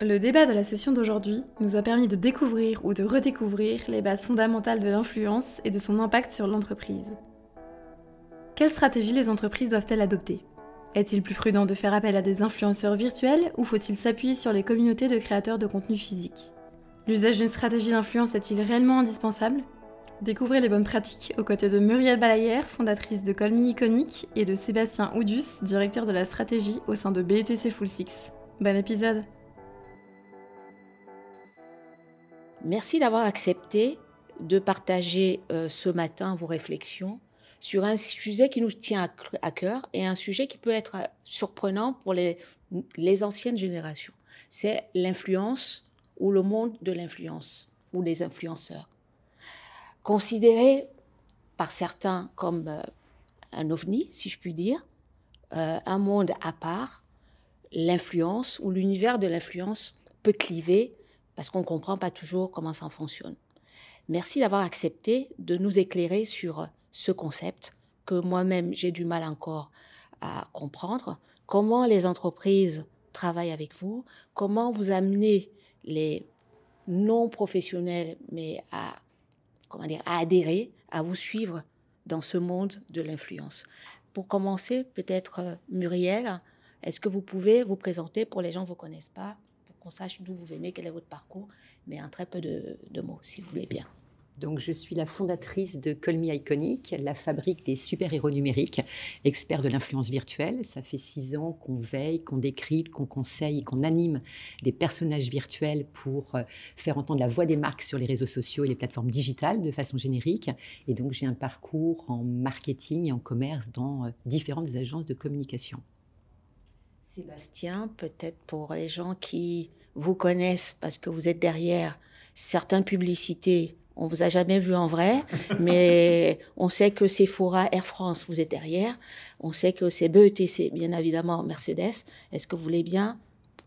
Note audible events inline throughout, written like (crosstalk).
le débat de la session d'aujourd'hui nous a permis de découvrir ou de redécouvrir les bases fondamentales de l'influence et de son impact sur l'entreprise. Quelle stratégie les entreprises doivent-elles adopter? Est-il plus prudent de faire appel à des influenceurs virtuels ou faut-il s'appuyer sur les communautés de créateurs de contenu physique? L'usage d'une stratégie d'influence est-il réellement indispensable? Découvrez les bonnes pratiques aux côtés de Muriel Balayer, fondatrice de Colmy Iconique, et de Sébastien Oudus, directeur de la stratégie au sein de BETC Full Six. Bon épisode Merci d'avoir accepté de partager euh, ce matin vos réflexions sur un sujet qui nous tient à, cœur et un sujet qui peut être euh, surprenant pour les, anciennes générations. C'est l'influence ou le monde de l'influence ou les influenceurs. Considéré par certains comme euh, un ovni, si je puis dire, un monde à part, l'influence ou l'univers de l'influence peut cliver parce qu'on ne comprend pas toujours comment ça fonctionne. Merci d'avoir accepté de nous éclairer sur ce concept que moi-même j'ai du mal encore à comprendre. Comment les entreprises travaillent avec vous, comment vous amenez les non professionnels, mais à, comment dire, à adhérer, à vous suivre dans ce monde de l'influence? Pour commencer, peut-être Muriel, est-ce que vous pouvez vous présenter pour les gens qui ne vous connaissent pas? Qu'on sache d'où vous venez, quel est votre parcours, mais un très peu de, mots, si vous voulez bien. Donc, je suis la fondatrice de Colmy Iconic, la fabrique des super-héros numériques, expert de l'influence virtuelle. Ça fait six ans qu'on veille, qu'on décrit, qu'on conseille, qu'on anime des personnages virtuels pour euh, faire entendre la voix des marques sur les réseaux sociaux et les plateformes digitales de façon générique. Et donc, j'ai un parcours en marketing et en commerce dans euh, différentes agences de communication. Sébastien, peut-être pour les gens qui vous connaissent parce que vous êtes derrière certaines publicités. On vous a jamais vu en vrai, (laughs) mais on sait que c'est Fora Air France, vous êtes derrière. On sait que c'est BETC, bien évidemment, Mercedes. Est-ce que vous voulez bien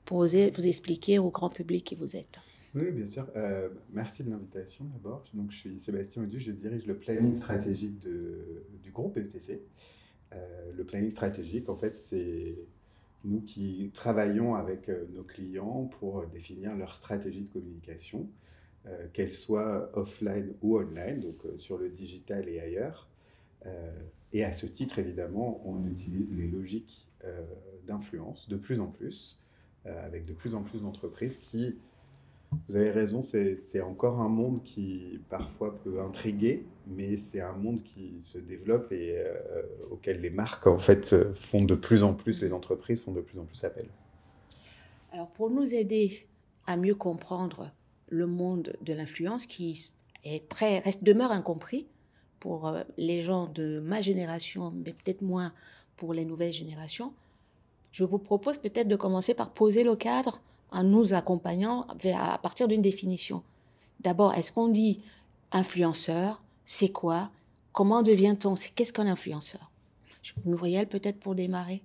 poser, vous expliquer au grand public qui vous êtes? Oui, bien sûr. Euh, merci de l'invitation d'abord. Donc, je suis Sébastien Audu, je dirige le planning stratégique du groupe BETC. Euh, le planning stratégique, en fait, c'est nous qui travaillons avec euh, nos clients pour définir leur stratégie de communication, euh, qu'elle soit offline ou online, donc euh, sur le digital et ailleurs. et à ce titre, évidemment, on utilise les logiques d'influence de plus en plus, avec de plus en plus d'entreprises qui vous avez raison, c'est encore un monde qui parfois peut intriguer, mais c'est un monde qui se développe et euh, auquel les marques en fait font de plus en plus, les entreprises font de plus en plus appel. Alors pour nous aider à mieux comprendre le monde de l'influence qui est très reste demeure incompris pour euh, les gens de ma génération, mais peut-être moins pour les nouvelles générations, je vous propose peut-être de commencer par poser le cadre en nous accompagnant à partir d'une définition. D'abord, est-ce qu'on dit influenceur C'est quoi Comment devient-on Qu'est-ce qu'un influenceur? Muriel, peut-être pour démarrer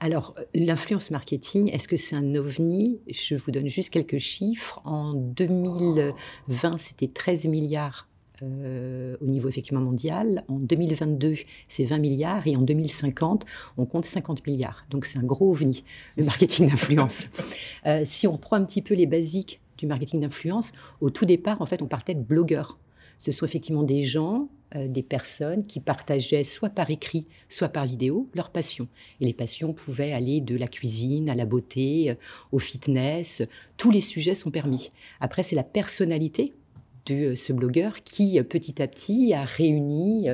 alors, l'influence marketing, est-ce que c'est un ovni? Je vous donne juste quelques chiffres. En 2020, c'était 13 milliards euh, au niveau effectivement mondial. En 2022, c'est 20 milliards et en 2050, on compte 50 milliards. Donc c'est un gros ovni, le marketing (laughs) d'influence. Euh, si on reprend un petit peu les basiques du marketing d'influence, au tout départ, en fait, on partait de blogueurs. Ce sont effectivement des gens, euh, des personnes qui partageaient soit par écrit, soit par vidéo leur passion. Et les passions pouvaient aller de la cuisine à la beauté, au fitness. Tous les sujets sont permis. Après, c'est la personnalité de ce blogueur qui, petit à petit, a réuni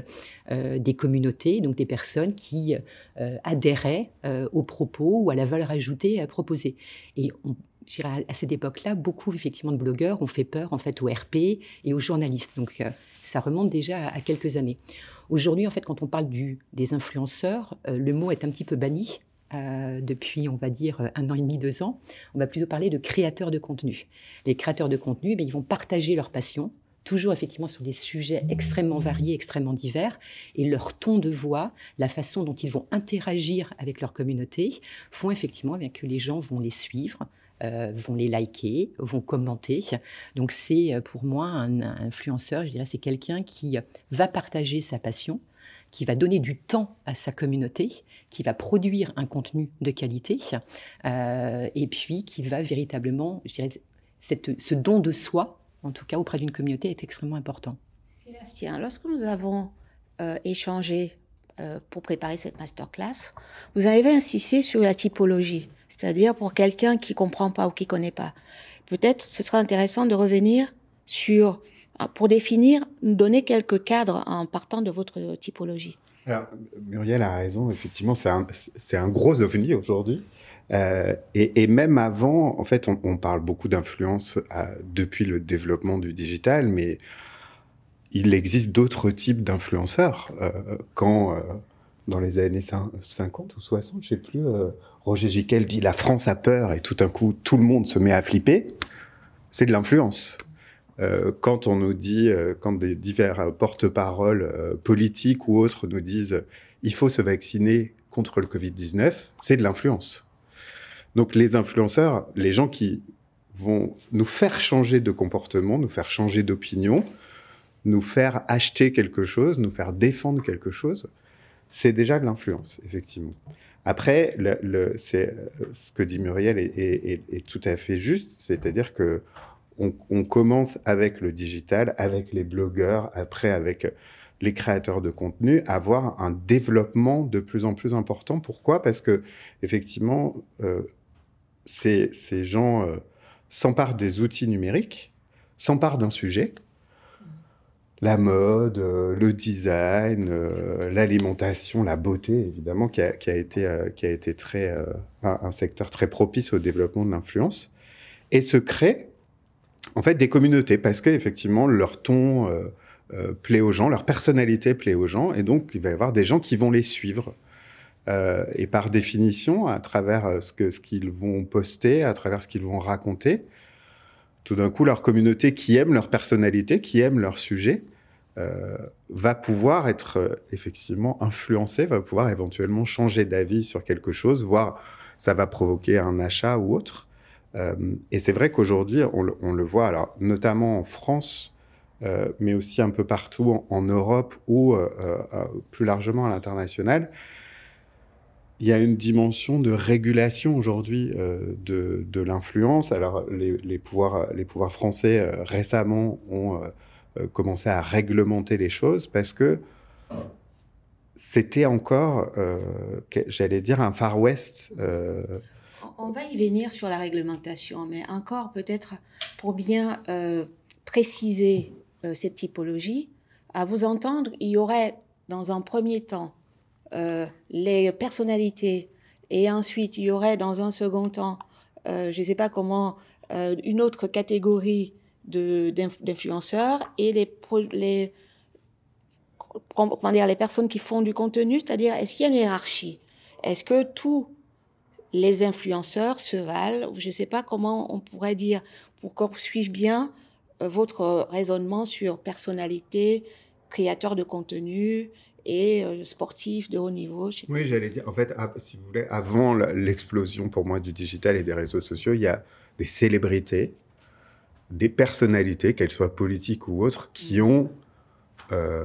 euh, des communautés, donc des personnes qui euh, adhéraient euh, aux propos ou à la valeur ajoutée proposée. Et à cette époque-là, beaucoup effectivement de blogueurs ont fait peur en fait aux RP et aux journalistes. Donc ça remonte déjà à, quelques années. Aujourd'hui, en fait, quand on parle du, des influenceurs, le mot est un petit peu banni depuis, on va dire, un an et demi, deux ans, on va plutôt parler de créateurs de contenu. Les créateurs de contenu, ben, ils vont partager leur passion, toujours effectivement sur des sujets extrêmement variés, extrêmement divers, et leur ton de voix, la façon dont ils vont interagir avec leur communauté, font effectivement bien que les gens vont les suivre, euh, vont les liker, vont commenter. Donc c'est euh, pour moi un, influenceur, je dirais, c'est quelqu'un qui va partager sa passion, qui va donner du temps à sa communauté, qui va produire un contenu de qualité, euh, et puis qui va véritablement, je dirais, ce don de soi en tout cas auprès d'une communauté, est extrêmement important. Sébastien, lorsque nous avons euh, échangé euh, pour préparer cette masterclass, vous avez insisté sur la typologie, c'est-à-dire pour quelqu'un qui comprend pas ou qui connaît pas. Peut-être ce sera intéressant de revenir sur, pour définir, nous donner quelques cadres en partant de votre typologie. Muriel a raison, effectivement, c'est un, un, gros ovni aujourd'hui. Euh, et, même avant, en fait, on, parle beaucoup d'influence depuis le développement du digital, mais il existe d'autres types d'influenceurs. Euh, quand, euh, dans les années 50 ou 60, je sais plus, Roger Giquel dit « la France a peur » et tout d'un coup, tout le monde se met à flipper, c'est de l'influence. Quand on nous dit, quand des divers porte-paroles politiques ou autres nous disent « il faut se vacciner contre le Covid-19 », c'est de l'influence. Donc les influenceurs, les gens qui vont nous faire changer de comportement, nous faire changer d'opinion, nous faire acheter quelque chose, nous faire défendre quelque chose, c'est déjà de l'influence, effectivement. Après, ce que dit Muriel est, tout à fait juste, c'est-à-dire que on, commence avec le digital, avec les blogueurs, après avec les créateurs de contenu, à avoir un développement de plus en plus important. Pourquoi? Parce que effectivement, euh, ces, gens euh, s'emparent des outils numériques, s'emparent d'un sujet, la mode, euh, le design, euh, l'alimentation, la beauté, évidemment, qui a, été, qui a été très, un, secteur très propice au développement de l'influence, et se créent en fait des communautés parce qu'effectivement leur ton plaît aux gens, leur personnalité plaît aux gens, et donc il va y avoir des gens qui vont les suivre. Euh, et par définition, à travers euh, ce qu'ils vont poster, à travers ce qu'ils vont raconter, tout d'un coup, leur communauté qui aime leur personnalité, qui aime leur sujet, euh, va pouvoir être euh, effectivement influencée, va pouvoir éventuellement changer d'avis sur quelque chose, voire ça va provoquer un achat ou autre. Euh, et c'est vrai qu'aujourd'hui, on, le voit, alors notamment en France, euh, mais aussi un peu partout en, Europe ou plus largement à l'international, il y a une dimension de régulation aujourd'hui euh, de, l'influence. Alors, les, pouvoirs, les pouvoirs français euh, récemment ont euh, commencé à réglementer les choses parce que c'était encore, j'allais dire, un Far West. On va y venir sur la réglementation, mais encore peut-être pour bien préciser cette typologie, à vous entendre, il y aurait dans un premier temps euh, les personnalités et ensuite il y aurait dans un second temps, euh, je ne sais pas comment, euh, une autre catégorie d'influenceurs et les, les, comment dire, les personnes qui font du contenu, c'est-à-dire est-ce qu'il y a une hiérarchie? Est-ce que tous les influenceurs se valent Je ne sais pas comment on pourrait dire pour qu'on suive bien votre raisonnement sur personnalité, créateur de contenu et euh, sportifs de haut niveau. Oui, j'allais dire, en fait, si vous voulez, avant l'explosion pour moi du digital et des réseaux sociaux, il y a des célébrités, des personnalités, qu'elles soient politiques ou autres, qui mm. ont, euh,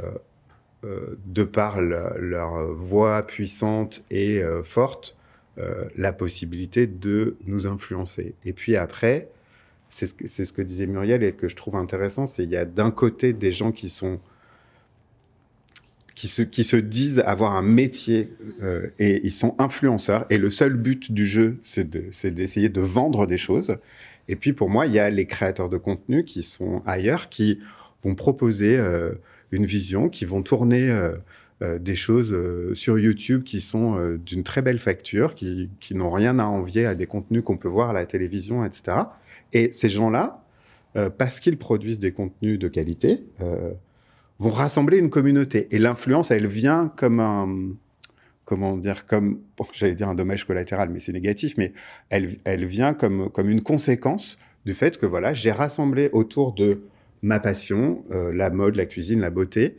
euh, de par leur voix puissante et forte, la possibilité de nous influencer. Et puis après, c'est ce, ce, que disait Muriel et que je trouve intéressant, c'est il y a d'un côté des gens qui sont qui se, qui se disent avoir un métier euh, et ils sont influenceurs. Et le seul but du jeu, c'est d'essayer de, vendre des choses. Et puis pour moi, il y a les créateurs de contenu qui sont ailleurs, qui vont proposer euh, une vision, qui vont tourner euh, euh des choses euh, sur YouTube qui sont euh, d'une très belle facture, qui, qui n'ont rien à envier à des contenus qu'on peut voir à la télévision, etc. Et ces gens-là, parce qu'ils produisent des contenus de qualité, vont rassembler une communauté. Et l'influence, elle vient comme un, comment dire, comme, j'allais dire un dommage collatéral, mais c'est négatif, mais elle, elle vient comme, comme une conséquence du fait que voilà, j'ai rassemblé autour de ma passion, euh, la mode, la cuisine, la beauté,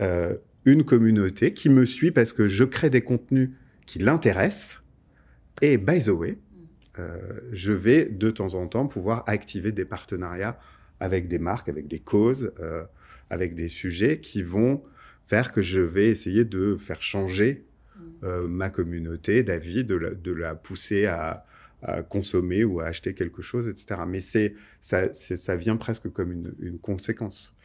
euh, une communauté qui me suit parce que je crée des contenus qui l'intéressent. Et by the way, euh, je vais de temps en temps pouvoir activer des partenariats avec des marques, avec des causes, avec des sujets qui vont faire que je vais essayer de faire changer mm. ma communauté d'avis, de, de, la pousser à, à consommer ou à acheter quelque chose, etc. Mais c'est ça, ça vient presque comme une, conséquence.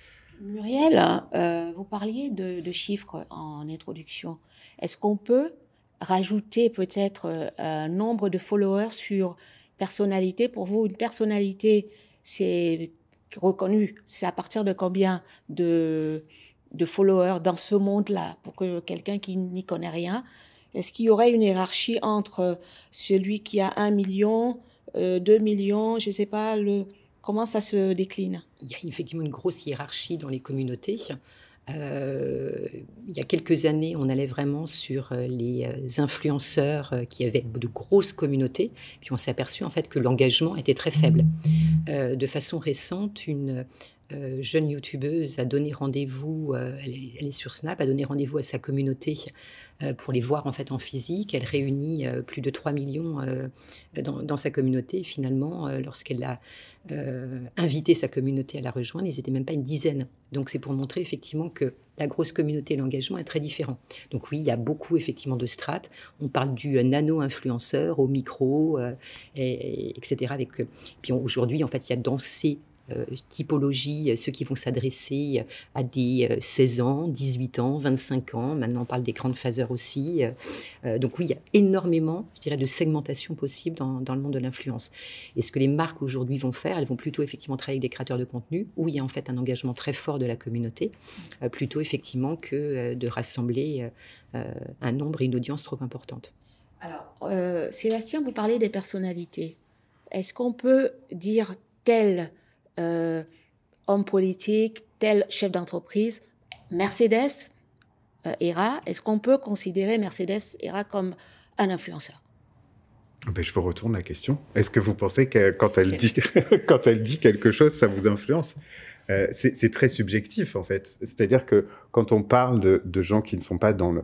Muriel, euh, vous parliez de, chiffres en introduction. Est-ce qu'on peut rajouter peut-être euh, un nombre de followers sur personnalité? Pour vous, une personnalité, c'est reconnu. C'est à partir de combien de, followers dans ce monde-là pour que quelqu'un qui n'y connaît rien? Est-ce qu'il y aurait une hiérarchie entre celui qui a un million, euh, deux millions, je ne sais pas, le, comment ça se décline? Il y a effectivement une grosse hiérarchie dans les communautés. Euh, il y a quelques années, on allait vraiment sur euh, les influenceurs qui avaient de grosses communautés, puis on s'est aperçu en fait que l'engagement était très faible. de façon récente, une euh, jeune youtubeuse a donné rendez-vous, euh, elle, est, sur Snap, a donné rendez-vous à sa communauté euh, pour les voir en fait en physique. Elle réunit plus de 3 millions dans, sa communauté. finalement, lorsqu'elle a invité sa communauté à la rejoindre, ils n'étaient même pas une dizaine. Donc c'est pour montrer effectivement que la grosse communauté et l'engagement est très différent. Donc oui, il y a beaucoup effectivement de strates. On parle du nano-influenceur au micro, et, etc. Avec, puis aujourd'hui, en fait, il y a dans ces typologie, euh, ceux qui vont s'adresser euh, à des 16 ans, 18 ans, 25 ans. Maintenant, on parle des grandes phaseurs aussi. donc oui, il y a énormément, je dirais, de segmentation possible dans, dans le monde de l'influence. Et ce que les marques aujourd'hui vont faire, elles vont plutôt effectivement travailler avec des créateurs de contenu, où il y a en fait un engagement très fort de la communauté, plutôt effectivement que de rassembler un nombre et une audience trop importante. Alors, Sébastien, vous parlez des personnalités. Est-ce qu'on peut dire tel euh, homme politique, tel chef d'entreprise. Mercedes, euh, ERA, est-ce qu'on peut considérer Mercedes ERA comme un influenceur? Ben, je vous retourne la question. Est-ce que vous pensez que quand elle, dit, (laughs) quand elle dit quelque chose, ça vous influence? Euh, C'est très subjectif, en fait. C'est-à-dire que quand on parle de, de, gens qui ne sont pas dans le,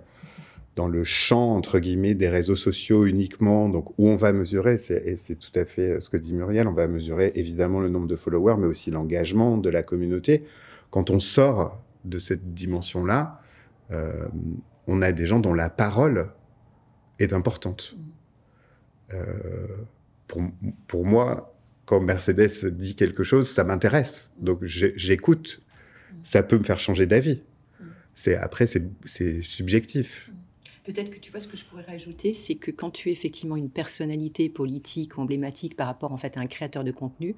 dans le champ, entre guillemets, des réseaux sociaux uniquement, donc où on va mesurer, et c'est tout à fait ce que dit Muriel, on va mesurer évidemment le nombre de followers, mais aussi l'engagement de la communauté. Quand on sort de cette dimension-là, euh, on a des gens dont la parole est importante. Euh, pour, pour, moi, quand Mercedes dit quelque chose, ça m'intéresse. Donc j'écoute. Ça peut me faire changer d'avis. C'est après, c'est subjectif. Peut-être que tu vois ce que je pourrais rajouter, c'est que quand tu es effectivement une personnalité politique ou emblématique par rapport en fait à un créateur de contenu,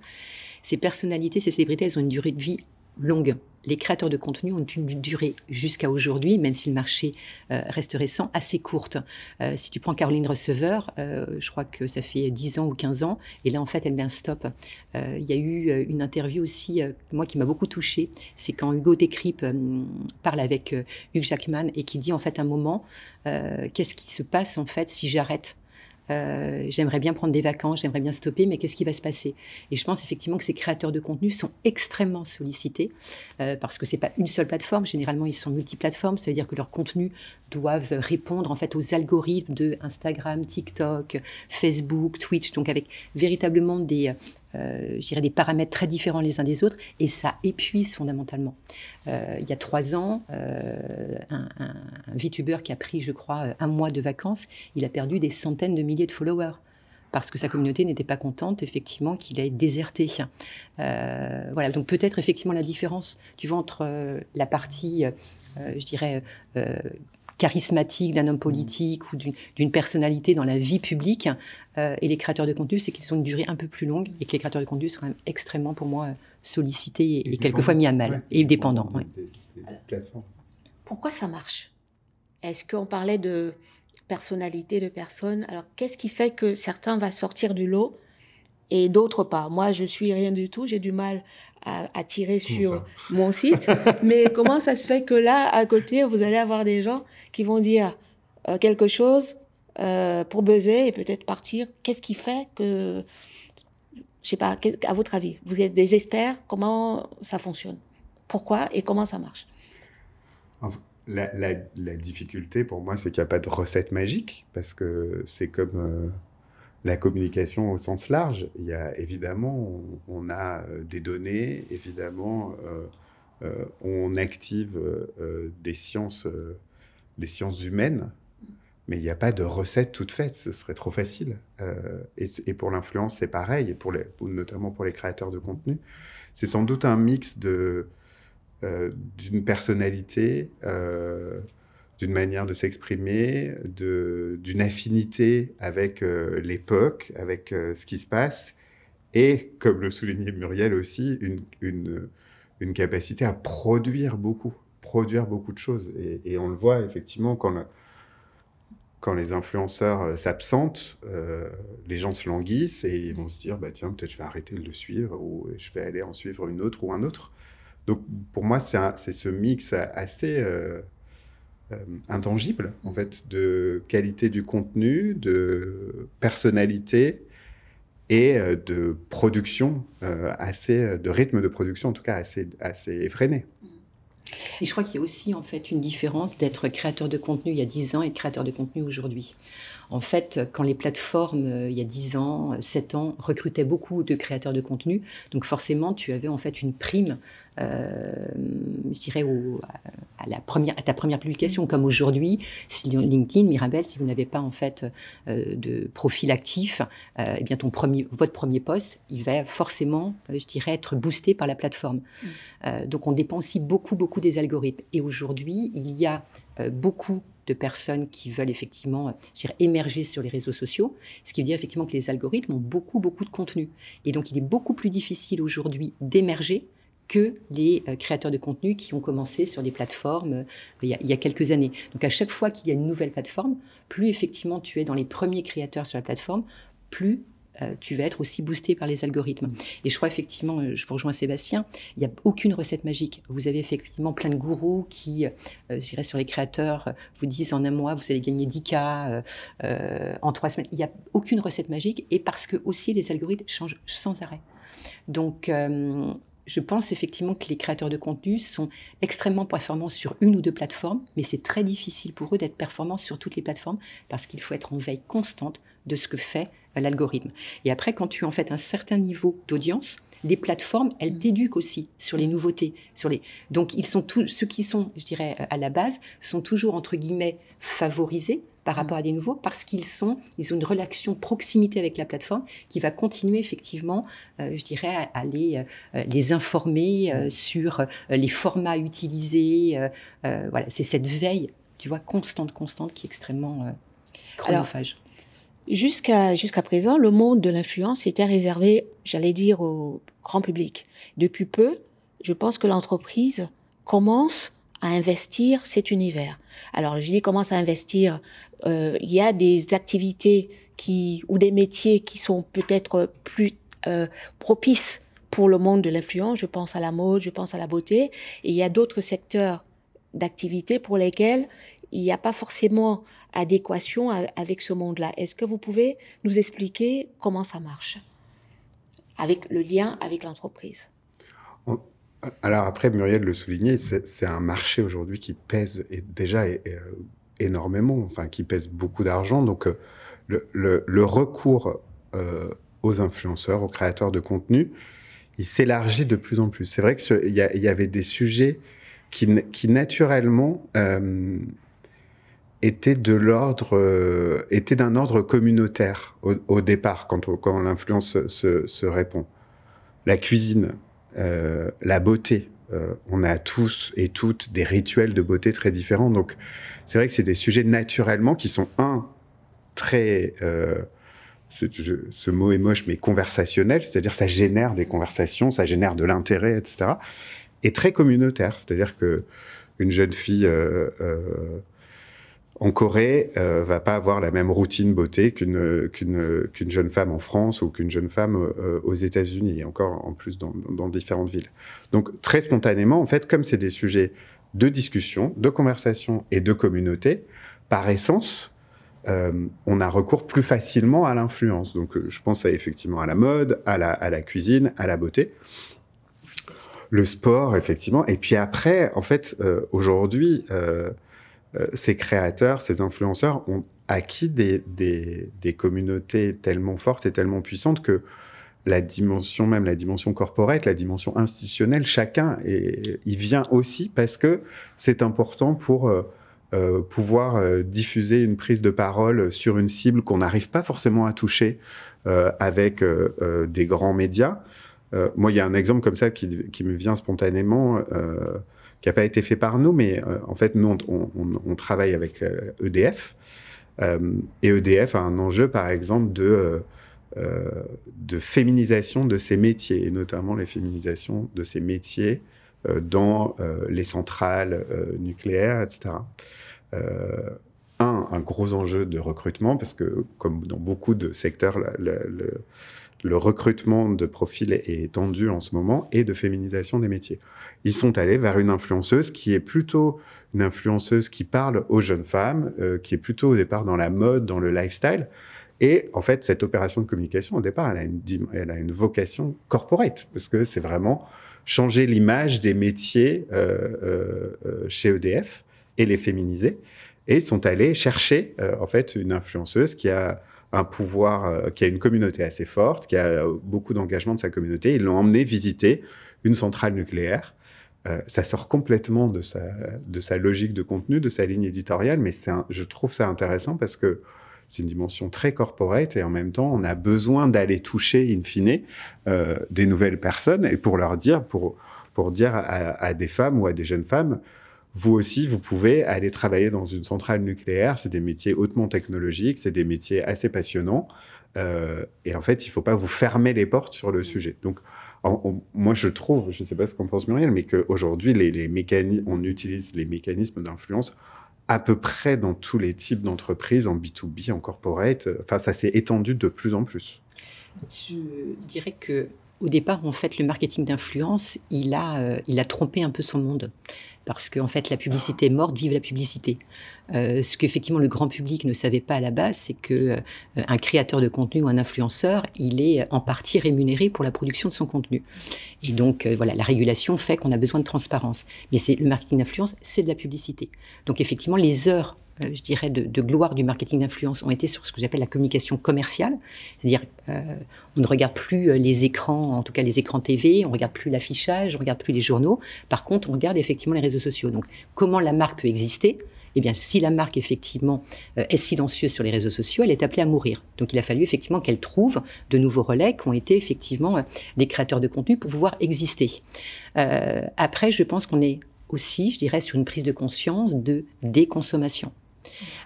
ces personnalités, ces célébrités, elles ont une durée de vie longue. Les créateurs de contenu ont une durée jusqu'à aujourd'hui, même si le marché euh, reste récent, assez courte. Euh, si tu prends Caroline Receveur, euh, je crois que ça fait 10 ans ou 15 ans, et là en fait elle met un stop. Il y a eu une interview aussi, moi qui m'a beaucoup touchée, c'est quand Hugo Décrypte parle avec Hugh Jackman et qui dit en fait un moment, qu'est-ce qui se passe en fait si j'arrête euh, j'aimerais bien prendre des vacances, j'aimerais bien stopper, mais qu'est-ce qui va se passer? Et je pense effectivement que ces créateurs de contenu sont extrêmement sollicités euh, parce que c'est pas une seule plateforme. Généralement, ils sont multiplateformes. Ça veut dire que leurs contenus doivent répondre en fait aux algorithmes de Instagram, TikTok, Facebook, Twitch. Donc avec véritablement des euh, des paramètres très différents les uns des autres, et ça épuise fondamentalement. Euh, il y a trois ans, euh, un, un, VTuber qui a pris, je crois, un mois de vacances, il a perdu des centaines de milliers de followers parce que sa communauté n'était pas contente, effectivement, qu'il ait déserté. voilà, donc peut-être effectivement la différence, tu vois, entre la partie, je dirais, charismatique d'un homme politique ou d'une personnalité dans la vie publique euh, et les créateurs de contenu, c'est qu'ils ont une durée un peu plus longue et que les créateurs de contenu sont quand même extrêmement, pour moi, sollicités et, quelquefois mis à mal et dépendants. Pourquoi ça marche? Est-ce qu'on parlait de personnalité de personnes? Alors, qu'est-ce qui fait que certains vont sortir du lot? Et d'autres pas. Moi, je suis rien du tout, j'ai du mal à, tirer sur mon site. (laughs) mais comment ça se fait que là, à côté, vous allez avoir des gens qui vont dire quelque chose pour buzzer et peut-être partir. Qu'est-ce qui fait que, je sais pas, à votre avis, vous êtes des experts, comment ça fonctionne? Pourquoi et comment ça marche? La, difficulté pour moi, c'est qu'il n'y a pas de recette magique, parce que c'est comme la communication au sens large. Il y a évidemment, on, a euh, des données, évidemment, euh, euh, on active des sciences, des sciences humaines, mais il n'y a pas de recette toute faite. Ce serait trop facile. Et, pour l'influence, c'est pareil, et pour les, notamment pour les créateurs de contenu, c'est sans doute un mix de d'une personnalité d'une manière de s'exprimer, d'une affinité avec euh, l'époque, avec euh, ce qui se passe, et, comme le soulignait Muriel aussi, une, capacité à produire beaucoup, produire beaucoup de choses. Et, on le voit effectivement quand, quand les influenceurs euh, s'absentent, les gens se languissent et ils vont se dire, bah, tiens, peut-être je vais arrêter de le suivre, ou je vais aller en suivre une autre ou un autre. Donc pour moi, c'est ce mix assez intangible, en fait, de qualité du contenu, de personnalité et euh, de production euh, assez, de rythme de production en tout cas assez, assez effréné. Et je crois qu'il y a aussi en fait une différence d'être créateur de contenu il y a 10 ans et créateur de contenu aujourd'hui. En fait, quand les plateformes euh, il y a 10 ans, 7 ans recrutaient beaucoup de créateurs de contenu, donc forcément tu avais en fait une prime, euh, je dirais à, la première, à ta première publication, comme aujourd'hui, si LinkedIn, Mirabel, si vous n'avez pas en fait euh, de profil actif, eh bien ton premier, votre premier poste, il va forcément, je dirais, être boosté par la plateforme. Mmh. donc on dépend aussi beaucoup beaucoup des algorithmes. Et aujourd'hui, il y a euh, beaucoup de personnes qui veulent effectivement émerger sur les réseaux sociaux, ce qui veut dire effectivement que les algorithmes ont beaucoup, beaucoup de contenu. Et donc, il est beaucoup plus difficile aujourd'hui d'émerger que les euh, créateurs de contenu qui ont commencé sur des plateformes euh, il, y a, il, y a, quelques années. Donc à chaque fois qu'il y a une nouvelle plateforme, plus effectivement tu es dans les premiers créateurs sur la plateforme, plus euh, tu vas être aussi boosté par les algorithmes. Et je crois effectivement, euh, je vous rejoins Sébastien, il n'y a aucune recette magique. Vous avez effectivement plein de gourous qui, euh, je dirais sur les créateurs, vous disent en un mois, vous allez gagner 10K en trois semaines. Il n'y a aucune recette magique et parce que aussi les algorithmes changent sans arrêt. Donc, je pense effectivement que les créateurs de contenu sont extrêmement performants sur une ou deux plateformes, mais c'est très difficile pour eux d'être performants sur toutes les plateformes parce qu'il faut être en veille constante de ce que fait euh, l'algorithme. Et après, quand tu as en fait un certain niveau d'audience, les plateformes, elles mm. t'éduquent aussi sur les nouveautés, sur les. Donc, ils sont tous ceux qui sont, je dirais, à la base, sont toujours entre guillemets favorisés par rapport mm. à des nouveaux parce qu'ils sont, ils ont une relation proximité avec la plateforme qui va continuer effectivement, euh, je dirais, à, les, euh, les informer mm. sur les formats utilisés. voilà, c'est cette veille, tu vois, constante, constante qui est extrêmement chronophage. Jusqu'à jusqu'à présent, le monde de l'influence était réservé, j'allais dire, au grand public. Depuis peu, je pense que l'entreprise commence à investir cet univers. Alors, je dis commence à investir. Euh, il y a des activités qui ou des métiers qui sont peut-être plus euh, propices pour le monde de l'influence. Je pense à la mode, je pense à la beauté. Et il y a d'autres secteurs d'activités pour lesquels il n'y a pas forcément adéquation avec ce monde-là. Est-ce que vous pouvez nous expliquer comment ça marche avec le lien avec l'entreprise? Alors après, Muriel le soulignait, c'est un marché aujourd'hui qui pèse déjà euh, énormément, enfin qui pèse beaucoup d'argent. Donc euh, le, recours euh, aux influenceurs, aux créateurs de contenu, il s'élargit de plus en plus. C'est vrai qu'il y, y, avait des sujets qui, naturellement était de l'ordre, euh, était d'un ordre communautaire au, départ quand, l'influence se, répond. La cuisine, euh, la beauté, euh, on a tous et toutes des rituels de beauté très différents. Donc, c'est vrai que c'est des sujets naturellement qui sont un très ce mot est moche, mais conversationnel, c'est-à-dire ça génère des conversations, ça génère de l'intérêt, etc. Et très communautaire, c'est-à-dire que une jeune fille en Corée euh, va pas avoir la même routine beauté qu'une qu'une qu'une jeune femme en France ou qu'une jeune femme euh, aux États-Unis et encore en plus dans, dans, différentes villes. Donc très spontanément en fait comme c'est des sujets de discussion, de conversation et de communauté, par essence, on a recours plus facilement à l'influence. Donc, je pense à, effectivement à la mode, à la, à la cuisine, à la beauté le sport, effectivement. Et puis après, en fait, aujourd'hui, ces créateurs, ces influenceurs ont acquis des, des, communautés tellement fortes et tellement puissantes que la dimension même, la dimension corporate, la dimension institutionnelle, chacun il vient aussi parce que c'est important pour euh, euh, pouvoir euh, diffuser une prise de parole sur une cible qu'on n'arrive pas forcément à toucher avec des grands médias. Moi, il y a un exemple comme ça qui, me vient spontanément, qui n'a pas été fait par nous, mais en fait, nous, on, travaille avec EDF. Euh, et EDF a un enjeu, par exemple, de, euh, euh, de féminisation de ces métiers, et notamment les féminisations de ces métiers dans les centrales nucléaires, etc. un, un gros enjeu de recrutement, parce que comme dans beaucoup de secteurs, le recrutement de profils est tendu en ce moment et de féminisation des métiers. Ils sont allés vers une influenceuse qui est plutôt une influenceuse qui parle aux jeunes femmes, euh, qui est plutôt au départ dans la mode, dans le lifestyle. Et en fait, cette opération de communication, au départ, elle a une, elle a une vocation corporate, parce que c'est vraiment changer l'image des métiers euh, euh, chez EDF et les féminiser. Et ils sont allés chercher, en fait, une influenceuse qui a un pouvoir, euh, qui a une communauté assez forte, qui a euh, beaucoup d'engagement de sa communauté. Ils l'ont emmené visiter une centrale nucléaire. Euh, ça sort complètement de sa, de sa logique de contenu, de sa ligne éditoriale, mais un, je trouve ça intéressant parce que c'est une dimension très corporate et en même temps, on a besoin d'aller toucher, in fine, des nouvelles personnes et pour leur dire, pour, pour dire à, à, des femmes ou à des jeunes femmes, vous aussi, vous pouvez aller travailler dans une centrale nucléaire. C'est des métiers hautement technologiques, c'est des métiers assez passionnants. Euh, et en fait, il ne faut pas vous fermer les portes sur le mmh. sujet. Donc, moi, je trouve, je ne sais pas ce qu'en pense Muriel, mais qu'aujourd'hui, les, les mécanismes, on utilise les mécanismes d'influence à peu près dans tous les types d'entreprises, en B2B, en corporate. Enfin, ça s'est étendu de plus en plus. Je dirais que au départ, en fait, le marketing d'influence, il a, euh, il a trompé un peu son monde parce qu'en fait la publicité est morte, vive la publicité. Euh, ce qu'effectivement le grand public ne savait pas à la base, c'est que euh, un créateur de contenu ou un influenceur, il est en partie rémunéré pour la production de son contenu. Et donc euh, voilà, la régulation fait qu'on a besoin de transparence. Mais c'est le marketing d'influence, c'est de la publicité. Donc effectivement, les heures euh, je dirais, de, gloire du marketing d'influence ont été sur ce que j'appelle la communication commerciale. C'est-à-dire, euh, on ne regarde plus euh, les écrans, en tout cas les écrans TV, on ne regarde plus l'affichage, on ne regarde plus les journaux. Par contre, on regarde effectivement les réseaux sociaux. Donc, comment la marque peut exister? Eh bien, si la marque effectivement est silencieuse sur les réseaux sociaux, elle est appelée à mourir. Donc, il a fallu effectivement qu'elle trouve de nouveaux relais qui ont été effectivement les créateurs de contenu pour pouvoir exister. après, je pense qu'on est aussi, je dirais, sur une prise de conscience de déconsommation.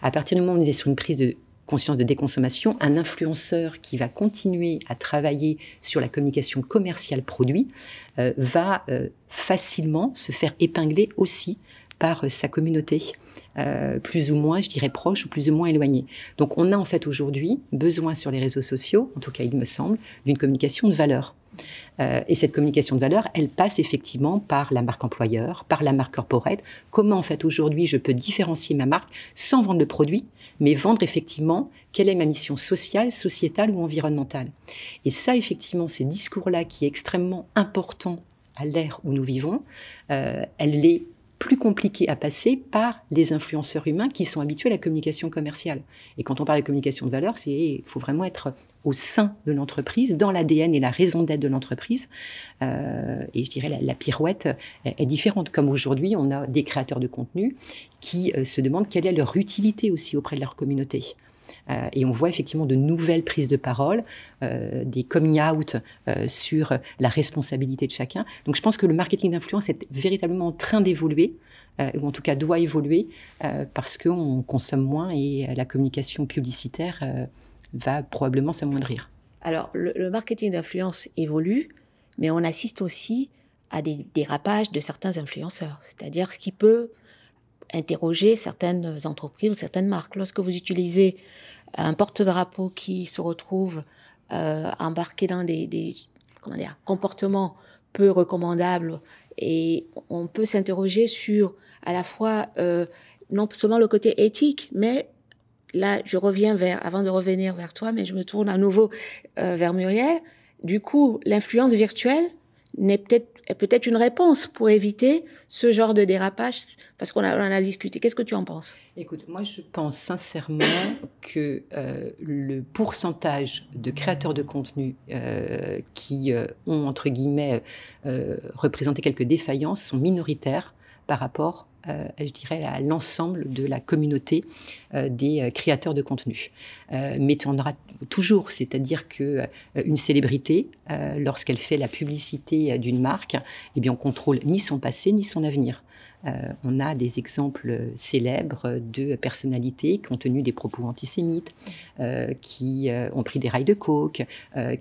À partir du moment où on est sur une prise de conscience de déconsommation, un influenceur qui va continuer à travailler sur la communication commerciale produit euh, va euh, facilement se faire épingler aussi par euh, sa communauté, plus ou moins, je dirais, proche ou plus ou moins éloignée. Donc on a en fait aujourd'hui besoin sur les réseaux sociaux, en tout cas il me semble, d'une communication de valeur. Euh, et cette communication de valeur, elle passe effectivement par la marque employeur, par la marque corporate. Comment en fait aujourd'hui je peux différencier ma marque sans vendre le produit, mais vendre effectivement quelle est ma mission sociale, sociétale ou environnementale? Et ça effectivement, ces discours-là qui est extrêmement important à l'ère où nous vivons, euh, elle est plus compliqué à passer par les influenceurs humains qui sont habitués à la communication commerciale. Et quand on parle de communication de valeur, il faut vraiment être au sein de l'entreprise, dans l'ADN et la raison d'être de l'entreprise. Euh, et je dirais la, la pirouette est, différente. Comme aujourd'hui, on a des créateurs de contenu qui euh, se demandent quelle est leur utilité aussi auprès de leur communauté. Euh, et on voit effectivement de nouvelles prises de parole, euh, des coming out euh, sur la responsabilité de chacun. Donc je pense que le marketing d'influence est véritablement en train d'évoluer, ou en tout cas doit évoluer, parce qu'on consomme moins et la communication publicitaire va probablement s'amoindrir. Alors le, marketing d'influence évolue, mais on assiste aussi à des dérapages de certains influenceurs, c'est-à-dire ce qui peut interroger certaines entreprises ou certaines marques. Lorsque vous utilisez un porte-drapeau qui se retrouve euh, embarqué dans des, comportements peu recommandable et on peut s'interroger sur à la fois euh, non seulement le côté éthique, mais là je reviens vers avant de revenir vers toi, mais je me tourne à nouveau euh, vers Muriel. Du coup, l'influence virtuelle n'est peut-être une réponse pour éviter ce genre de dérapage Parce qu'on en a discuté. Qu'est-ce que tu en penses? Écoute, moi je pense sincèrement que euh, le pourcentage de créateurs de contenu euh, qui euh, ont, entre guillemets, représenté quelques défaillances sont minoritaires par rapport je dirais, à l'ensemble de la communauté euh, des euh, créateurs de contenu. mais tu en toujours, c'est-à-dire que une célébrité, lorsqu'elle fait la publicité d'une marque, eh bien, on contrôle ni son passé ni son avenir. on a des exemples célèbres de personnalités qui ont tenu des propos antisémites, qui ont pris des rails de coke,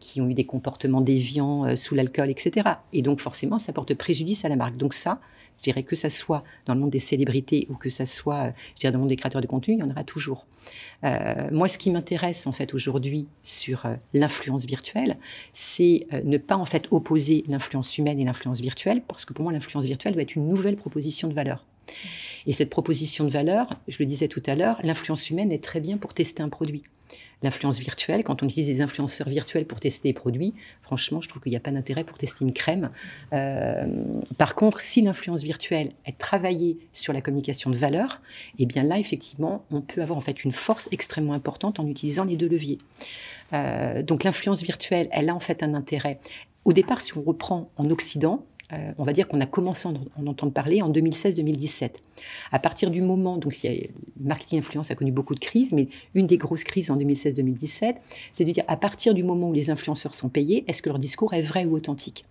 qui ont eu des comportements déviants sous l'alcool, etc. Et donc forcément, ça porte préjudice à la marque. Donc ça, je dirais que ça soit dans le monde des célébrités ou que ça soit, je dirais, dans le monde des créateurs de contenu, il y en aura toujours. Euh, moi, ce qui m'intéresse en fait aujourd'hui sur euh, l'influence virtuelle, c'est euh, ne pas en fait opposer l'influence humaine et l'influence virtuelle, parce que pour moi, l'influence virtuelle doit être une nouvelle proposition de valeur. Et cette proposition de valeur, je le disais tout à l'heure, l'influence humaine est très bien pour tester un produit. L'influence virtuelle, quand on utilise des influenceurs virtuels pour tester des produits, franchement, je trouve qu'il n'y a pas d'intérêt pour tester une crème. Euh, par contre, si l'influence virtuelle est travaillée sur la communication de valeur, eh bien là, effectivement, on peut avoir en fait une force extrêmement importante en utilisant les deux leviers. Euh, donc l'influence virtuelle, elle a en fait un intérêt. Au départ, si on reprend en Occident, euh, on va dire qu'on a commencé à en entendre parler en 2016-2017. À partir du moment, donc le marketing influence a connu beaucoup de crises, mais une des grosses crises en 2016-2017, c'est de dire à partir du moment où les influenceurs sont payés, est-ce que leur discours est vrai ou authentique?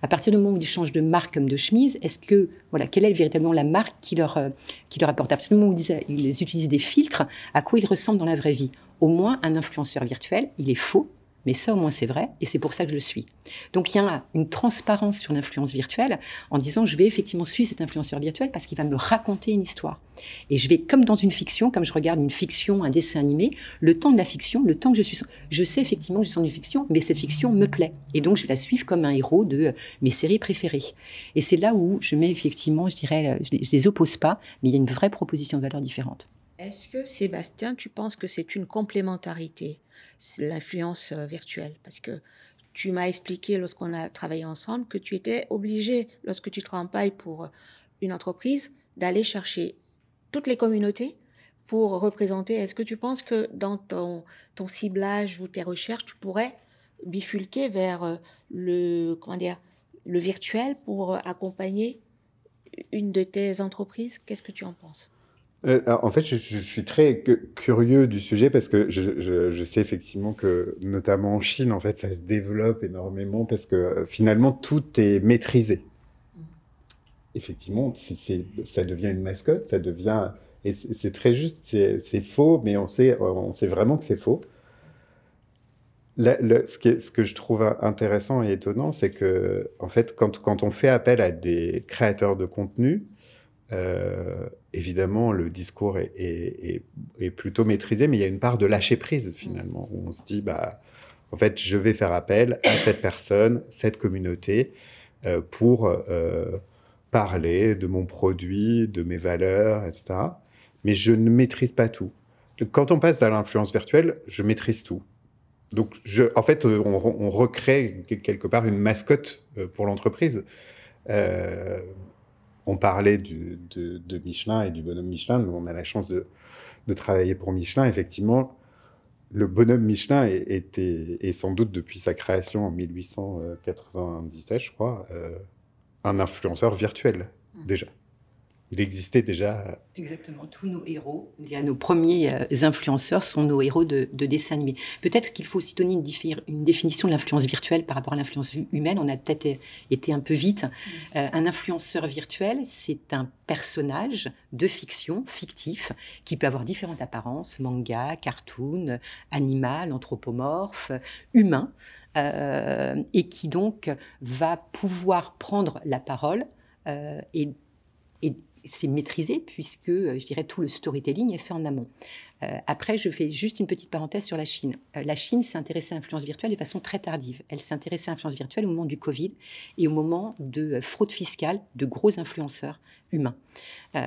À partir du moment où ils changent de marque comme de chemise, est-ce que voilà, quelle est véritablement la marque qui leur euh, qui leur apporte? À partir du moment où ils utilisent des filtres, à quoi ils ressemblent dans la vraie vie? Au moins, un influenceur virtuel, il est faux mais ça, au moins, c'est vrai, et c'est pour ça que je le suis. Donc, il y a une transparence sur l'influence virtuelle en disant, je vais effectivement suivre cet influenceur virtuel parce qu'il va me raconter une histoire. Et je vais, comme dans une fiction, comme je regarde une fiction, un dessin animé, le temps de la fiction, le temps que je suis, je sais effectivement que je suis dans une fiction, mais cette fiction me plaît. Et donc, je vais la suivre comme un héros de mes séries préférées. Et c'est là où je mets effectivement, je dirais, je les, je les oppose pas, mais il y a une vraie proposition de valeur différente. Est-ce que Sébastien, tu penses que c'est une complémentarité, l'influence euh, virtuelle. Parce que tu m'as expliqué lorsqu'on a travaillé ensemble que tu étais obligé, lorsque tu travailles pour euh, une entreprise, d'aller chercher toutes les communautés pour représenter. Est-ce que tu penses que dans ton, ton ciblage ou tes recherches, tu pourrais bifurquer vers euh, le, comment dire, le virtuel pour accompagner une de tes entreprises? Qu'est-ce que tu en penses? Euh, en fait, je, suis très curieux du sujet parce que je, sais effectivement que, notamment en Chine, en fait, ça se développe énormément parce que euh, finalement, tout est maîtrisé. Effectivement, ça devient une mascotte, ça devient. Et c'est très juste, c'est faux, mais on sait, on sait vraiment que c'est faux. ce, ce, que je trouve intéressant et étonnant, c'est que, en fait, quand, quand on fait appel à des créateurs de contenu, euh, évidemment, le discours est, plutôt maîtrisé, mais il y a une part de lâcher prise finalement, où on se dit, bah, en fait, je vais faire appel à cette personne, cette communauté, euh, pour euh, parler de mon produit, de mes valeurs, etc. Mais je ne maîtrise pas tout. Quand on passe à l'influence virtuelle, je maîtrise tout. Donc, je, en fait, on, on recrée quelque part une mascotte pour l'entreprise. Euh, on parlait de, Michelin et du bonhomme Michelin. Nous, on a la chance de, travailler pour Michelin. Effectivement, le bonhomme Michelin était, et sans doute depuis sa création en 1897, je crois, euh, un influenceur virtuel, mmh. déjà il existait déjà. Exactement, tous nos héros, nos premiers euh, influenceurs sont nos héros de, de dessins animés. Peut-être qu'il faut aussi donner une, définition de l'influence virtuelle par rapport à l'influence humaine. On a peut-être été un peu vite. Mm. Euh, un influenceur virtuel, c'est un personnage de fiction, fictif, qui peut avoir différentes apparences, manga, cartoon, animal, anthropomorphe, humain, euh, et qui donc va pouvoir prendre la parole et, et c'est maîtrisé puisque, euh, je dirais, tout le storytelling est fait en amont. Euh, après, je fais juste une petite parenthèse sur la Chine. Euh, la Chine s'est intéressée à l'influence virtuelle de façon très tardive. Elle s'est intéressée à l'influence virtuelle au moment du Covid et au moment de fraude fiscale de gros influenceurs humain. Euh,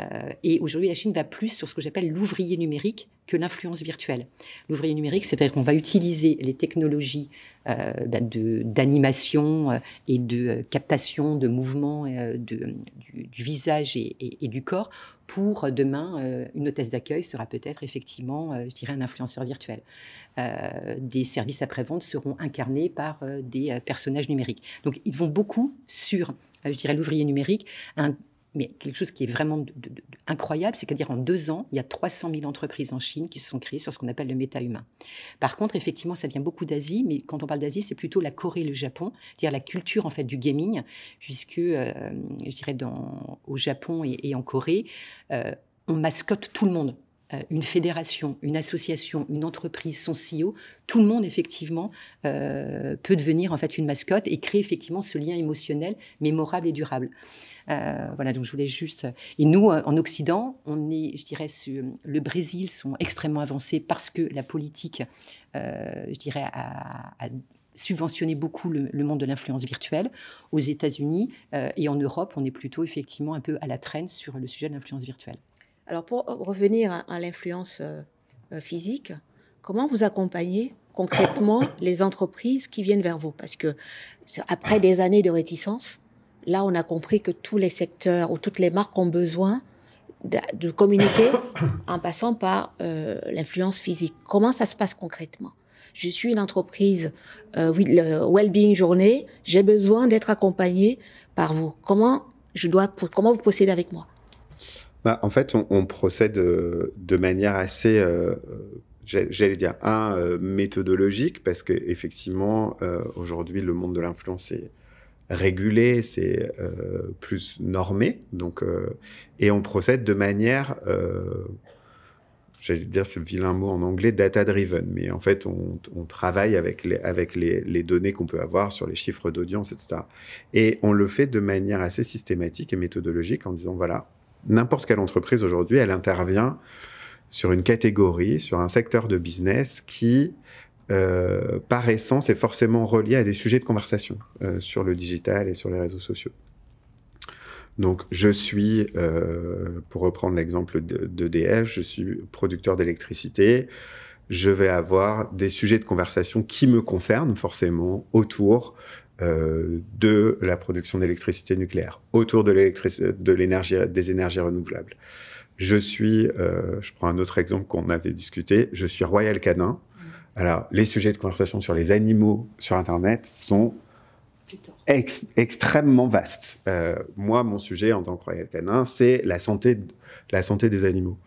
et aujourd'hui, la Chine va plus sur ce que j'appelle l'ouvrier numérique que l'influence virtuelle. L'ouvrier numérique, c'est-à-dire qu'on va utiliser les technologies euh, bah, d'animation euh, et de captation de mouvements du, visage et, du corps pour demain, une hôtesse d'accueil sera peut-être effectivement, je dirais, un influenceur virtuel. des services après-vente seront incarnés par des personnages numériques. Donc, ils vont beaucoup sur, je dirais, l'ouvrier numérique, mais quelque chose qui est vraiment incroyable, c'est qu'à dire en deux ans, il y a 300 000 entreprises en Chine qui se sont créées sur ce qu'on appelle le méta-humain. Par contre, effectivement, ça vient beaucoup d'Asie, mais quand on parle d'Asie, c'est plutôt la Corée et le Japon, c'est-à-dire la culture en fait du gaming, puisque euh, je dirais dans, au Japon et, en Corée, euh, on mascotte tout le monde. Euh, une fédération, une association, une entreprise, son CEO, tout le monde effectivement peut devenir en fait une mascotte et créer effectivement ce lien émotionnel, mémorable et durable. Euh, voilà, donc je voulais juste. Et nous, euh, en Occident, on est, je dirais, le Brésil sont extrêmement avancés parce que la politique, euh, je dirais, a, subventionné beaucoup le, monde de l'influence virtuelle. Aux États-Unis et en Europe, on est plutôt effectivement un peu à la traîne sur le sujet de l'influence virtuelle. Alors pour revenir à, l'influence physique, comment vous accompagnez concrètement (coughs) les entreprises qui viennent vers vous? Parce que après des années de réticence, Là, on a compris que tous les secteurs ou toutes les marques ont besoin de, communiquer (coughs) en passant par euh, l'influence physique. Comment ça se passe concrètement? Je suis une entreprise euh, Wellbeing Journée, j'ai besoin d'être accompagné par vous. Comment je dois, comment vous procédez avec moi? Bah, En fait, on, procède euh, de manière assez j'allais dire un méthodologique parce que effectivement aujourd'hui le monde de l'influence est régulé, c'est euh, plus normé. Donc, euh, et on procède de manière, euh, j'allais dire ce vilain mot en anglais, data-driven. Mais en fait, on, travaille avec les, avec les, les données qu'on peut avoir sur les chiffres d'audience, etc. Et on le fait de manière assez systématique et méthodologique en disant, voilà, n'importe quelle entreprise aujourd'hui, elle intervient sur une catégorie, sur un secteur de business qui euh, par essence, est forcément relié à des sujets de conversation euh, sur le digital et sur les réseaux sociaux. Donc, je suis, euh, pour reprendre l'exemple d'EDF, je suis producteur d'électricité. Je vais avoir des sujets de conversation qui me concernent forcément autour de la production d'électricité nucléaire, autour de l'énergie, des énergies renouvelables. Je suis, je prends un autre exemple qu'on avait discuté, je suis Royal Canin. Alors, les sujets de conversation sur les animaux sur Internet sont extrêmement vastes. Euh, moi, mon sujet en tant que Royal Canin, c'est la santé, la santé des animaux.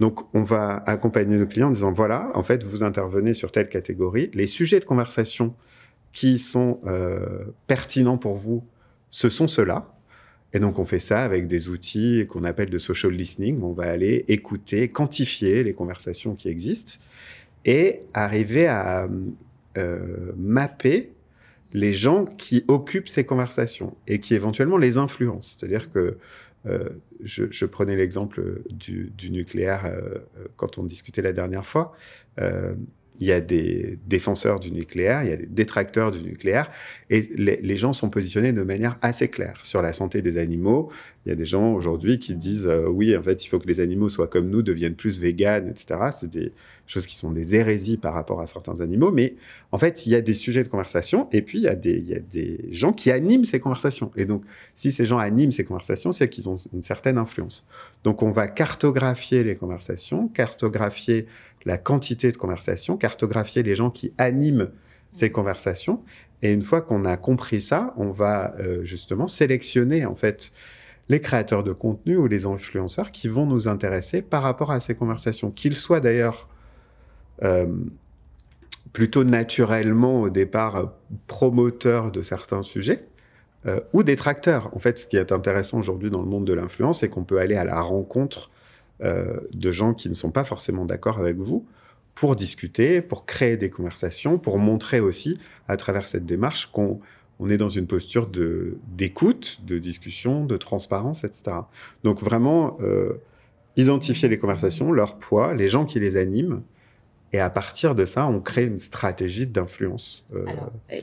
Donc, on va accompagner nos clients en disant, voilà, en fait, vous intervenez sur telle catégorie. Les sujets de conversation qui sont euh, pertinents pour vous, ce sont ceux-là. Et donc, on fait ça avec des outils qu'on appelle de social listening. On va aller écouter, quantifier les conversations qui existent et arriver à euh, mapper les gens qui occupent ces conversations et qui éventuellement les influencent. C'est-à-dire que euh, je, prenais l'exemple du, nucléaire quand on discutait la dernière fois il y a des défenseurs du nucléaire, il y a des détracteurs du nucléaire, et les, gens sont positionnés de manière assez claire sur la santé des animaux. Il y a des gens aujourd'hui qui disent euh, oui, en fait, il faut que les animaux soient comme nous, deviennent plus véganes, etc. C'est des choses qui sont des hérésies par rapport à certains animaux, mais en fait, il y a des sujets de conversation, et puis il y a des, il y a des gens qui animent ces conversations. Et donc, si ces gens animent ces conversations, c'est qu'ils ont une certaine influence. Donc, on va cartographier les conversations, cartographier la quantité de conversations, cartographier les gens qui animent ces conversations. Et une fois qu'on a compris ça, on va euh, justement sélectionner en fait les créateurs de contenu ou les influenceurs qui vont nous intéresser par rapport à ces conversations, qu'ils soient d'ailleurs euh, plutôt naturellement au départ promoteurs de certains sujets euh, ou détracteurs. En fait, ce qui est intéressant aujourd'hui dans le monde de l'influence, c'est qu'on peut aller à la rencontre euh, de gens qui ne sont pas forcément d'accord avec vous pour discuter, pour créer des conversations, pour montrer aussi à travers cette démarche qu'on on est dans une posture d'écoute, de, discussion, de transparence, etc. Donc vraiment, euh, identifier les conversations, leur poids, les gens qui les animent, et à partir de ça, on crée une stratégie d'influence. Euh,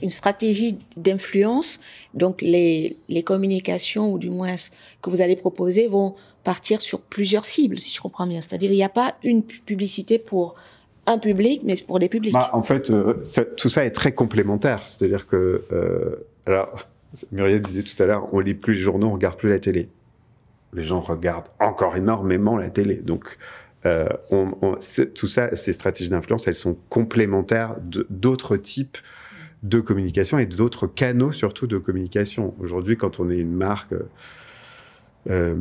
une stratégie d'influence, donc les, les communications, ou du moins que vous allez proposer, vont partir sur plusieurs cibles, si je comprends bien. C'est-à-dire, il n'y a pas une publicité pour un public, mais pour des publics. Bah, en fait, euh, tout ça est très complémentaire. C'est-à-dire que, euh, alors, Muriel disait tout à l'heure, on lit plus les journaux, on regarde plus la télé. Les gens regardent encore énormément la télé. Donc, euh, on, tout ça, ces stratégies d'influence, elles sont complémentaires d'autres types de communication et d'autres canaux surtout de communication. Aujourd'hui, quand on est une marque euh,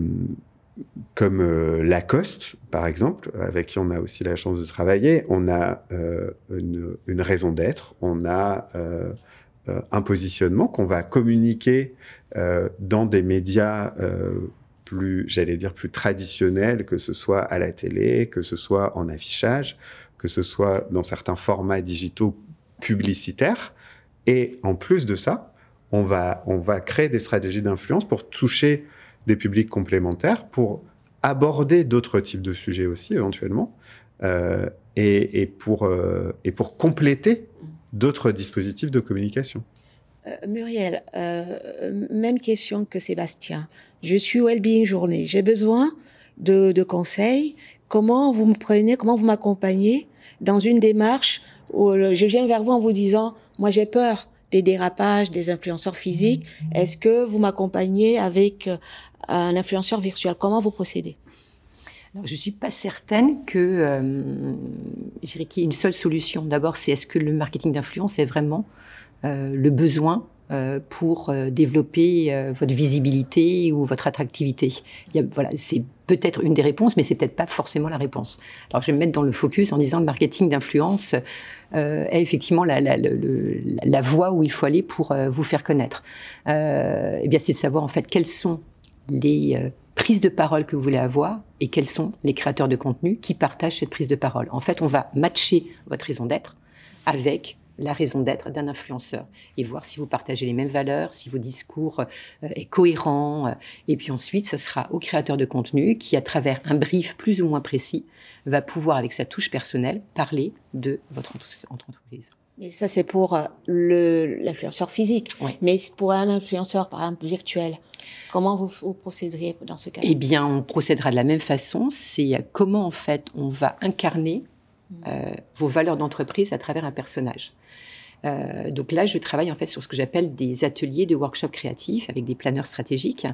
comme euh, Lacoste, par exemple, avec qui on a aussi la chance de travailler, on a une, raison d'être, on a un positionnement qu'on va communiquer dans des médias plus, j'allais dire, plus traditionnels, que ce soit à la télé, que ce soit en affichage, que ce soit dans certains formats digitaux publicitaires. Et en plus de ça, on va, on va créer des stratégies d'influence pour toucher des publics complémentaires, pour aborder d'autres types de sujets aussi éventuellement, euh, et, pour, euh, et pour compléter d'autres dispositifs de communication. Euh, Muriel, euh, même question que Sébastien. Je suis Wellbeing Journée. J'ai besoin de, de, conseils. Comment vous me prenez, comment vous m'accompagnez dans une démarche où je viens vers vous en vous disant, moi j'ai peur des dérapages des influenceurs physiques. Est-ce que vous m'accompagnez avec euh, un influenceur virtuel? Comment vous procédez? Je ne suis pas certaine que euh, qu'il y ait une seule solution. D'abord, c'est est-ce que le marketing d'influence est vraiment euh, le besoin euh, pour euh, développer euh, votre visibilité ou votre attractivité. Il y a, voilà, c'est peut-être une des réponses, mais c'est peut-être pas forcément la réponse. Alors je vais me mettre dans le focus en disant le marketing d'influence euh, est effectivement la, la, la, la, voie où il faut aller pour vous faire connaître. Euh, eh bien, c'est de savoir en fait quelles sont les prises de parole que vous voulez avoir et quels sont les créateurs de contenu qui partagent cette prise de parole. En fait, on va matcher votre raison d'être avec la raison d'être d'un influenceur et voir si vous partagez les mêmes valeurs, si vos discours euh, est cohérent. et puis ensuite, ce sera au créateur de contenu qui, à travers un brief plus ou moins précis, va pouvoir, avec sa touche personnelle, parler de votre entreprise. Mais ça, c'est pour euh, l'influenceur physique. Mais pour un influenceur, par exemple, virtuel, comment vous, vous procéderiez dans ce cas Eh bien, on procédera de la même façon. C'est comment, en fait, on va incarner euh, vos valeurs d'entreprise à travers un personnage. Euh, donc là, je travaille en fait sur ce que j'appelle des ateliers de workshop créatifs avec des planeurs stratégiques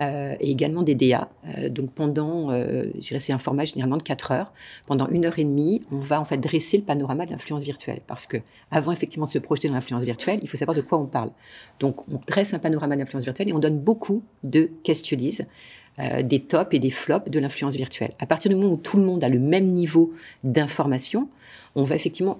euh, et également des DA. Donc pendant, je dirais, c'est un format généralement de 4 heures. Pendant une heure et demie, on va en fait dresser le panorama de l'influence virtuelle parce que avant effectivement de se projeter dans l'influence virtuelle, il faut savoir de quoi on parle. Donc on dresse un panorama de l'influence virtuelle et on donne beaucoup de questionnaires euh, des tops et des flops de l'influence virtuelle. À partir du moment où tout le monde a le même niveau d'information, on va effectivement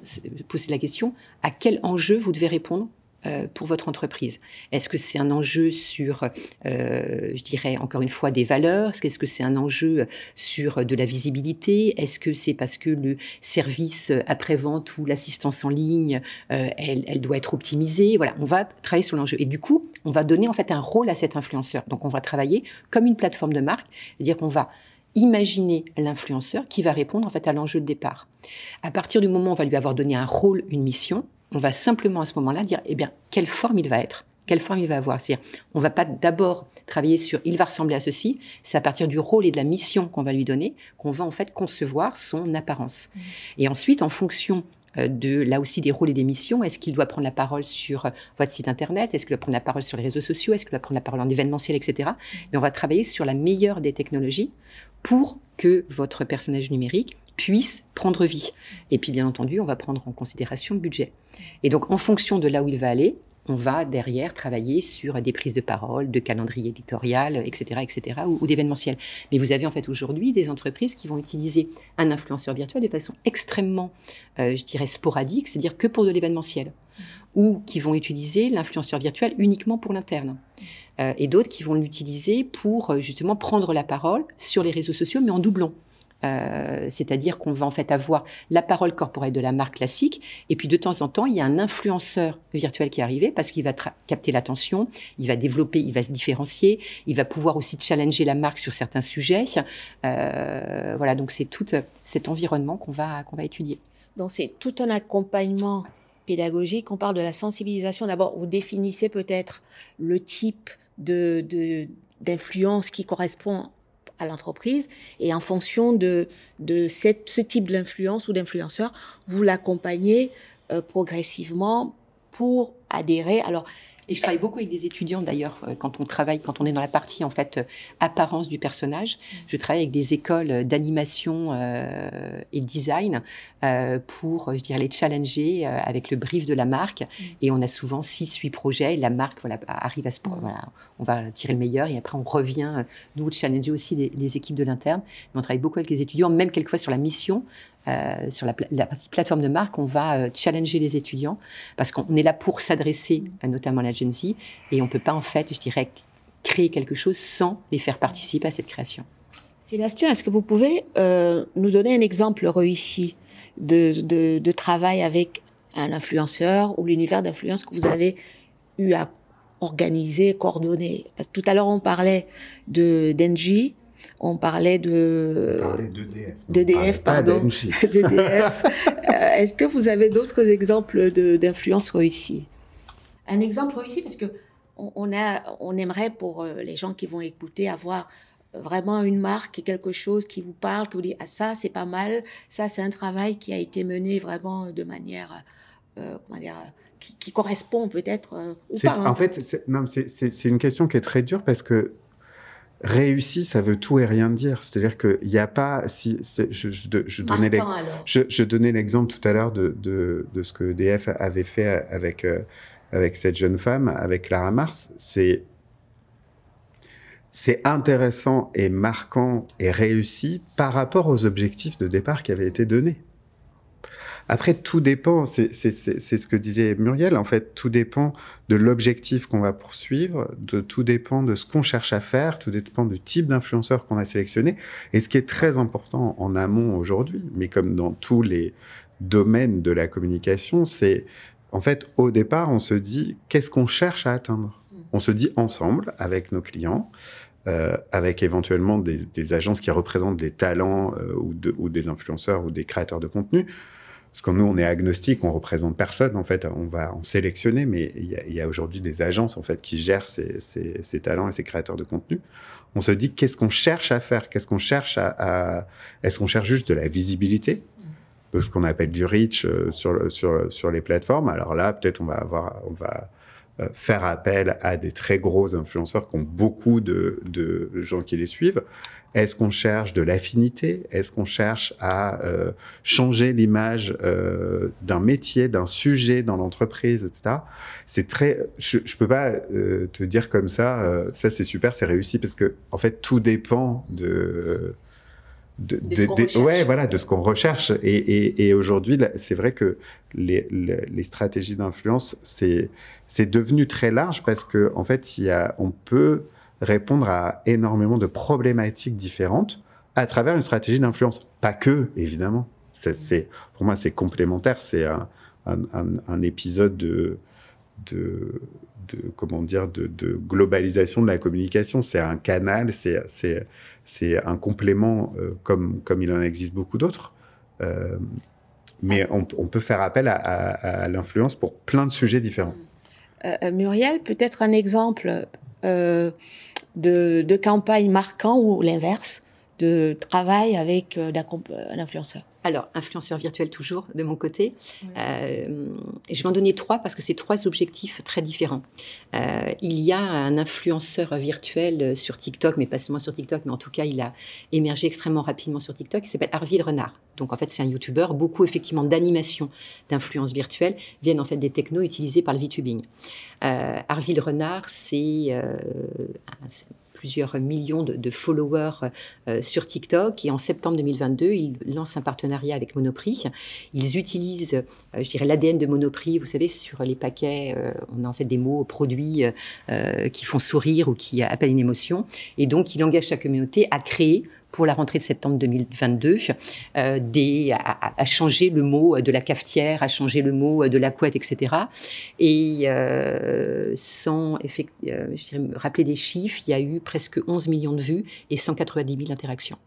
poser la question à quel enjeu vous devez répondre euh, pour votre entreprise Est-ce que c'est un enjeu sur, euh, je dirais encore une fois, des valeurs? Est-ce que c'est un enjeu sur de la visibilité? Est-ce que c'est parce que le service après-vente ou l'assistance en ligne, euh, elle, elle, doit être optimisée? Voilà, on va travailler sur l'enjeu. Et du coup, on va donner en fait un rôle à cet influenceur. Donc, on va travailler comme une plateforme de marque, c'est-à-dire qu'on va imaginer l'influenceur qui va répondre en fait à l'enjeu de départ. À partir du moment où on va lui avoir donné un rôle, une mission, on va simplement à ce moment-là dire, eh bien, quelle forme il va être quelle forme il va avoir. C'est-à-dire, on va pas d'abord travailler sur il va ressembler à ceci, c'est à partir du rôle et de la mission qu'on va lui donner qu'on va en fait concevoir son apparence. Mmh. Et ensuite, en fonction euh, de là aussi des rôles et des missions. Est-ce qu'il doit prendre la parole sur euh, votre site internet Est-ce qu'il doit prendre la parole sur les réseaux sociaux Est-ce qu'il doit prendre la parole en événementiel, etc. Mais on va travailler sur la meilleure des technologies pour que votre personnage numérique puisse prendre vie. Et puis, bien entendu, on va prendre en considération le budget. Et donc, en fonction de là où il va aller, on va derrière travailler sur des prises de parole, de calendrier éditorial, etc., etc., ou, ou d'événementiel. Mais vous avez en fait aujourd'hui des entreprises qui vont utiliser un influenceur virtuel de façon extrêmement, euh, je dirais, sporadique, c'est-à-dire que pour de l'événementiel, ou qui vont utiliser l'influenceur virtuel uniquement pour l'interne, euh, et d'autres qui vont l'utiliser pour euh, justement prendre la parole sur les réseaux sociaux, mais en doublon. Euh, c'est-à-dire qu'on va en fait avoir la parole corporelle de la marque classique, et puis de temps en temps, il y a un influenceur virtuel qui est arrivé parce qu'il va capter l'attention, il va développer, il va se différencier, il va pouvoir aussi challenger la marque sur certains sujets. Euh, voilà, donc c'est tout cet environnement qu'on va va étudier. Donc c'est tout un accompagnement pédagogique. On parle de la sensibilisation. D'abord, vous définissez peut-être le type de d'influence qui correspond l'entreprise et en fonction de, de ce type d'influence ou d'influenceur, vous l'accompagnez euh, progressivement pour adhérer. Alors, et je travaille beaucoup avec des étudiants d'ailleurs euh, quand on travaille, quand on est dans la partie en fait euh, apparence du personnage. Je travaille avec des écoles d'animation euh, et design euh, pour, je dirais, les challenger euh, avec le brief de la marque. Et on a souvent six, huit projets. Et la marque voilà, arrive à ce point. Voilà, on va tirer le meilleur et après on revient nous challenger aussi les, les équipes de l'interne. Mais on travaille beaucoup avec les étudiants, même quelquefois sur la mission. Euh, sur la, plateforme de marque, on va euh, challenger les étudiants parce qu'on est là pour s'adresser notamment à la Gen Z et on peut pas en fait, je dirais, créer quelque chose sans les faire participer à cette création. Sébastien, est-ce que vous pouvez euh, nous donner un exemple réussi de, de, de travail avec un influenceur ou l'univers d'influence que vous avez eu à organiser, coordonner? Parce que tout à l'heure, on parlait de d'Engie, on parlait de d'EDF. d'EDF, pardon. d'EDF. (laughs) Euh, Est-ce que vous avez d'autres exemples de- d'influence réussie? Un exemple réussi parce que on, a, on aimerait pour euh, les gens qui vont écouter avoir vraiment une marque, quelque chose qui vous parle, qui vous dit ah ça c'est pas mal, ça c'est un travail qui a été mené vraiment de manière euh, comment dire, qui, qui correspond peut-être euh, ou pas. hein. En fait, c'est une question qui est très dure parce que réussi, ça veut tout et rien dire. C'est-à-dire qu'il n'y a pas. Si, je, je, je donnais je l'exemple tout à l'heure de, de, de ce que EDF avait fait avec, euh, avec cette jeune femme, avec Clara Mars. C'est. C'est intéressant et marquant et réussi par rapport aux objectifs de départ qui avaient été donnés. Après, tout dépend, c'est ce que disait Muriel, en fait, tout dépend de l'objectif qu'on va poursuivre, de tout dépend de ce qu'on cherche à faire, tout dépend du type d'influenceur qu'on a sélectionné. Et ce qui est très important en amont aujourd'hui, mais comme dans tous les domaines de la communication, c'est en fait, au départ, on se dit qu'est-ce qu'on cherche à atteindre? On se dit ensemble, avec nos clients, euh, avec éventuellement des, agences qui représentent des talents euh, ou des influenceurs ou des créateurs de contenu. Parce que nous, on est agnostique, on représente personne. En fait, on va en sélectionner, mais il y a, aujourd'hui des agences en fait qui gèrent ces, talents et ces créateurs de contenu. On se dit qu'est-ce qu'on cherche à faire? Qu'est-ce qu'on cherche à, Est-ce qu'on cherche juste de la visibilité? De ce qu'on appelle du reach euh, sur, le- sur, sur les plateformes Alors là, peut-être on va avoir, on va euh, faire appel à des très gros influenceurs qui ont beaucoup de gens qui les suivent. Est-ce qu'on cherche de l'affinité? Est-ce qu'on cherche à euh, changer l'image euh, d'un métier, d'un sujet dans l'entreprise, etc. C'est très. Je, je peux pas euh, te dire comme ça. euh, ça c'est super, c'est réussi parce que en fait tout dépend de. De, De ouais, voilà, de ce qu'on recherche. Et, et, et aujourd'hui, c'est vrai que les, les, les stratégies d'influence, c'est c'est devenu très large parce que en fait, il y a, on peut répondre à énormément de problématiques différentes à travers une stratégie d'influence. Pas que, évidemment. C'est, pour moi, c'est complémentaire. C'est un, épisode de, comment dire, de, globalisation de la communication. C'est un canal, c'est, un complément euh, comme, comme il en existe beaucoup d'autres. Euh, mais on, peut faire appel à l'influence pour plein de sujets différents. Euh, Muriel, peut-être un exemple euh, de, de campagne marquant ou l'inverse, de travail avec euh, un influenceur alors, influenceur virtuel toujours, de mon côté. Euh, je vais en donner trois parce que c'est trois objectifs très différents. Euh, il y a un influenceur virtuel sur TikTok, mais pas seulement sur TikTok, mais en tout cas, il a émergé extrêmement rapidement sur TikTok, qui s'appelle Arvid Renard. Donc, en fait, c'est un YouTuber. Beaucoup, effectivement, d'animations d'influence virtuelle viennent, en fait, des technos utilisés par le VTubing. Euh, Arvid Renard, c'est plusieurs millions de, followers euh, sur TikTok. Et en septembre 2022, ils lancent un partenariat avec Monoprix. Ils utilisent, euh, je dirais, l'ADN de Monoprix. Vous savez, sur les paquets, euh, on a en fait des mots, produits qui font sourire ou qui appellent une émotion. Et donc, il engage sa communauté à créer pour la rentrée de septembre 2022, euh, des, à, changer le mot de la cafetière, à changer le mot de la couette, etc. Et euh, sans euh, je dirais, rappeler des chiffres, il y a eu presque 11 millions de vues et 190 000 interactions.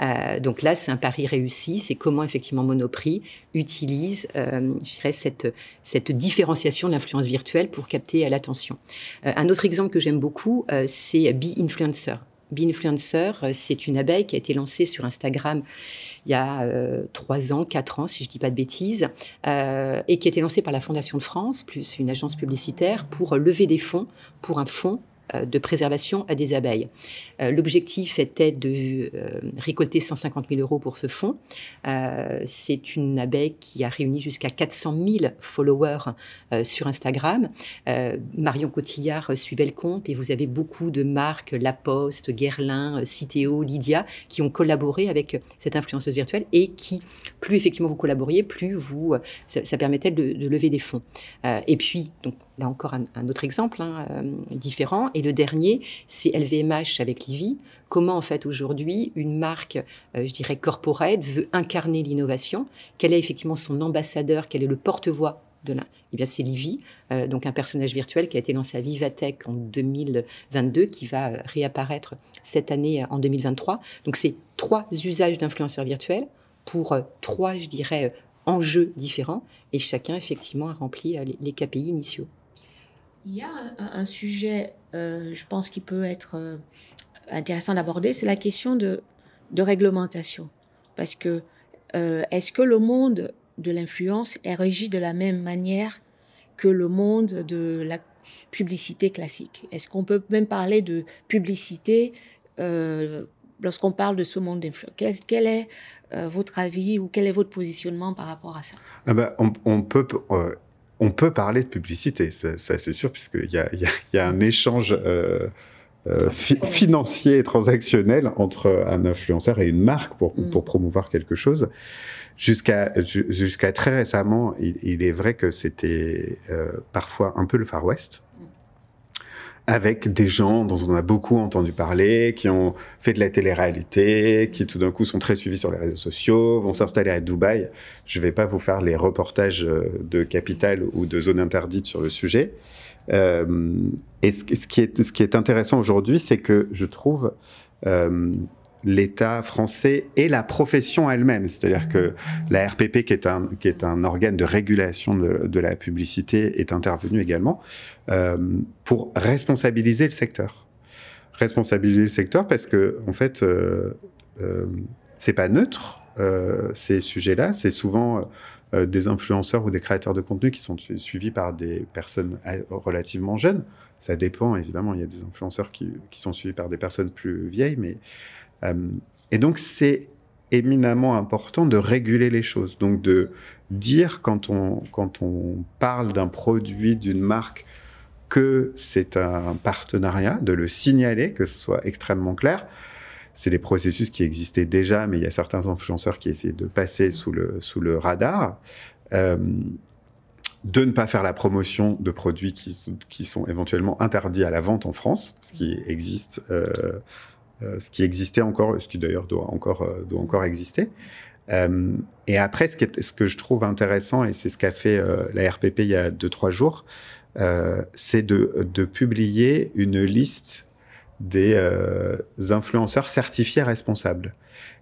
Euh, donc là, c'est un pari réussi. C'est comment effectivement Monoprix utilise, euh, je dirais, cette, cette différenciation de l'influence virtuelle pour capter l'attention. Euh, un autre exemple que j'aime beaucoup, euh, c'est Be Influencer. Be Influencer, euh, c'est une abeille qui a été lancée sur Instagram il y a trois ans, quatre ans, si je dis pas de bêtises, euh, et qui a été lancée par la Fondation de France, plus une agence publicitaire, pour lever des fonds pour un fonds euh, de préservation à des abeilles. Euh, l'objectif était de euh, récolter 150 000 euros pour ce fonds. C'est une abeille qui a réuni jusqu'à 400 000 followers sur Instagram. Marion Cotillard suivait le compte et vous avez beaucoup de marques, La Poste, Guerlain, Citeo, Lydia, qui ont collaboré avec cette influenceuse virtuelle et qui, plus effectivement vous collaboriez, plus vous, ça, permettait de, de, lever des fonds. et puis, donc, là encore un, autre exemple hein, euh, différent. Et le dernier, c'est LVMH avec Livy. Comment en fait aujourd'hui une marque, euh, je dirais corporate, veut incarner l'innovation? Quel est effectivement son ambassadeur? Quel est le porte-voix de la Eh bien, c'est Livy, euh, donc un personnage virtuel qui a été lancé à Vivatech en 2022, qui va réapparaître cette année en 2023. Donc, c'est trois usages d'influenceurs virtuels pour trois, je dirais, enjeux différents, et chacun effectivement a rempli les KPI initiaux. Il y a un, sujet, euh, je pense, qui peut être euh, intéressant d'aborder, c'est la question de, réglementation. Parce que euh, est-ce que le monde de l'influence est régi de la même manière que le monde de la publicité classique? Est-ce qu'on peut même parler de publicité lorsqu'on parle de ce monde d'influence? Quel, est votre avis ou quel est votre positionnement par rapport à ça? Ah ben, on, peut on peut parler de publicité, ça, c'est sûr, puisqu'il y a, y, a, un échange euh, euh, financier et transactionnel entre un influenceur et une marque pour, mm. pour promouvoir quelque chose. Jusqu'à jusqu'à très récemment, il, est vrai que c'était euh, parfois un peu le Far West avec des gens dont on a beaucoup entendu parler, qui ont fait de la télé-réalité, qui tout d'un coup sont très suivis sur les réseaux sociaux, vont s'installer à Dubaï. Je vais pas vous faire les reportages euh, de Capital ou de Zone Interdite sur le sujet. Euh, et ce, qui est, ce qui est intéressant aujourd'hui, c'est que je trouve euh, l'État français et la profession elle-même. C'est-à-dire que la RPP, qui est un, qui est un organe de régulation de, la publicité, est intervenue également euh, pour responsabiliser le secteur. Responsabiliser le secteur parce que, en fait, euh, euh, c'est pas neutre, euh, ces sujets-là. C'est souvent euh, des influenceurs ou des créateurs de contenu qui sont suivis par des personnes relativement jeunes. Ça dépend, évidemment. Il y a des influenceurs qui, qui sont suivis par des personnes plus vieilles, mais et donc, c'est éminemment important de réguler les choses. Donc, de dire quand on, quand on parle d'un produit, d'une marque, que c'est un partenariat, de le signaler, que ce soit extrêmement clair. C'est des processus qui existaient déjà, mais il y a certains influenceurs qui essaient de passer sous le, sous le radar. Euh, de ne pas faire la promotion de produits qui, qui, sont éventuellement interdits à la vente en France, ce qui existe euh, euh, ce qui existait encore, ce qui d'ailleurs doit encore, euh, doit encore exister. Euh, et après, ce, que je trouve intéressant, et c'est ce qu'a fait la RPP il y a deux, trois jours, c'est de, de, publier une liste des influenceurs certifiés responsables.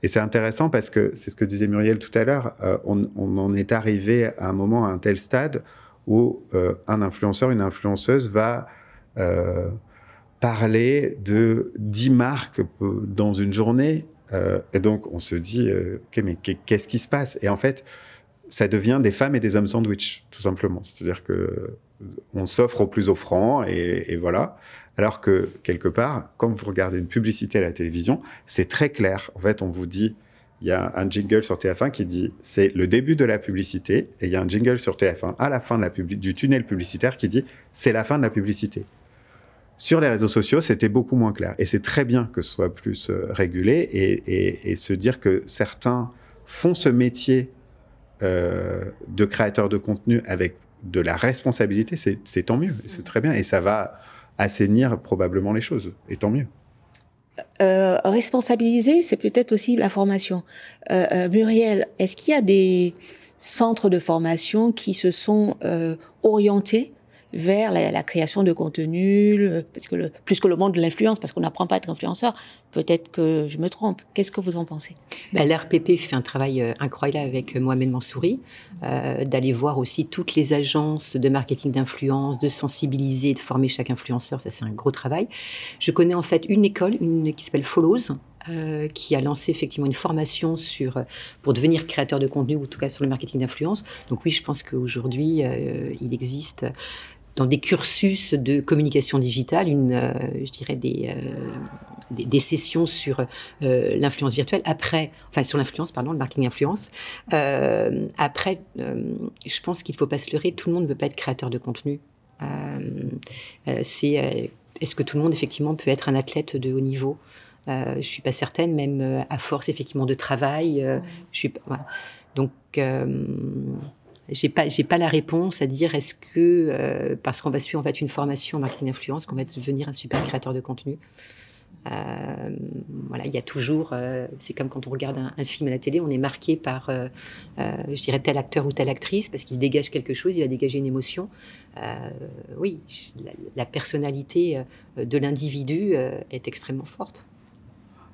Et c'est intéressant parce que c'est ce que disait Muriel tout à l'heure, on, en est arrivé à un moment, à un tel stade où un influenceur, une influenceuse va parler de 10 marques dans une journée. Euh, et donc, on se dit, euh, mais qu'est-ce qui se passe? Et en fait, ça devient des femmes et des hommes sandwich, tout simplement. C'est-à-dire que euh, on s'offre au plus offrant et, voilà. Alors que quelque part, quand vous regardez une publicité à la télévision, c'est très clair. En fait, on vous dit, il y a un jingle sur TF1 qui dit c'est le début de la publicité, et il y a un jingle sur TF1 à la fin du tunnel publicitaire qui dit c'est la fin de la publicité. Sur les réseaux sociaux, c'était beaucoup moins clair. Et c'est très bien que ce soit plus euh, régulé et, se dire que certains font ce métier euh, de créateur de contenu avec de la responsabilité, c'est tant mieux. C'est très bien. Et ça va assainir probablement les choses. Et tant mieux. euh, responsabiliser, c'est peut-être aussi la formation. Muriel, est-ce qu'il y a des centres de formation qui se sont orientés vers la, création de contenu, parce que plus que le monde de l'influence, parce qu'on n'apprend pas à être influenceur. Peut-être que je me trompe. Qu'est-ce que vous en pensez? Ben, L'RPP fait un travail euh, incroyable avec euh, Mohamed Mansouri, euh, d'aller voir aussi toutes les agences de marketing d'influence, de sensibiliser, de former chaque influenceur. Ça, c'est un gros travail. Je connais en fait une école, une qui s'appelle Follows, euh, qui a lancé effectivement une formation sur pour devenir créateur de contenu ou en tout cas sur le marketing d'influence. Donc oui, je pense qu'aujourd'hui il existe dans des cursus de communication digitale, une, euh, je dirais des, euh, des, sessions sur euh, l'influence virtuelle. Après, enfin sur l'influence, pardon, le marketing influence. après, je pense qu'il ne faut pas se leurrer. Tout le monde ne peut pas être créateur de contenu. c'est est-ce que tout le monde effectivement peut être un athlète de haut niveau? Je suis pas certaine, même à force effectivement de travail. je suis voilà. donc j'ai pas j'ai pas la réponse à dire est-ce que euh, parce qu'on va suivre en fait une formation en marketing d'influence qu'on va devenir un super créateur de contenu. Euh, voilà, il y a toujours, euh, c'est comme quand on regarde un, film à la télé, on est marqué par, je dirais, tel acteur ou telle actrice parce qu'il dégage quelque chose, il va dégager une émotion. oui, la, personnalité de l'individu est extrêmement forte.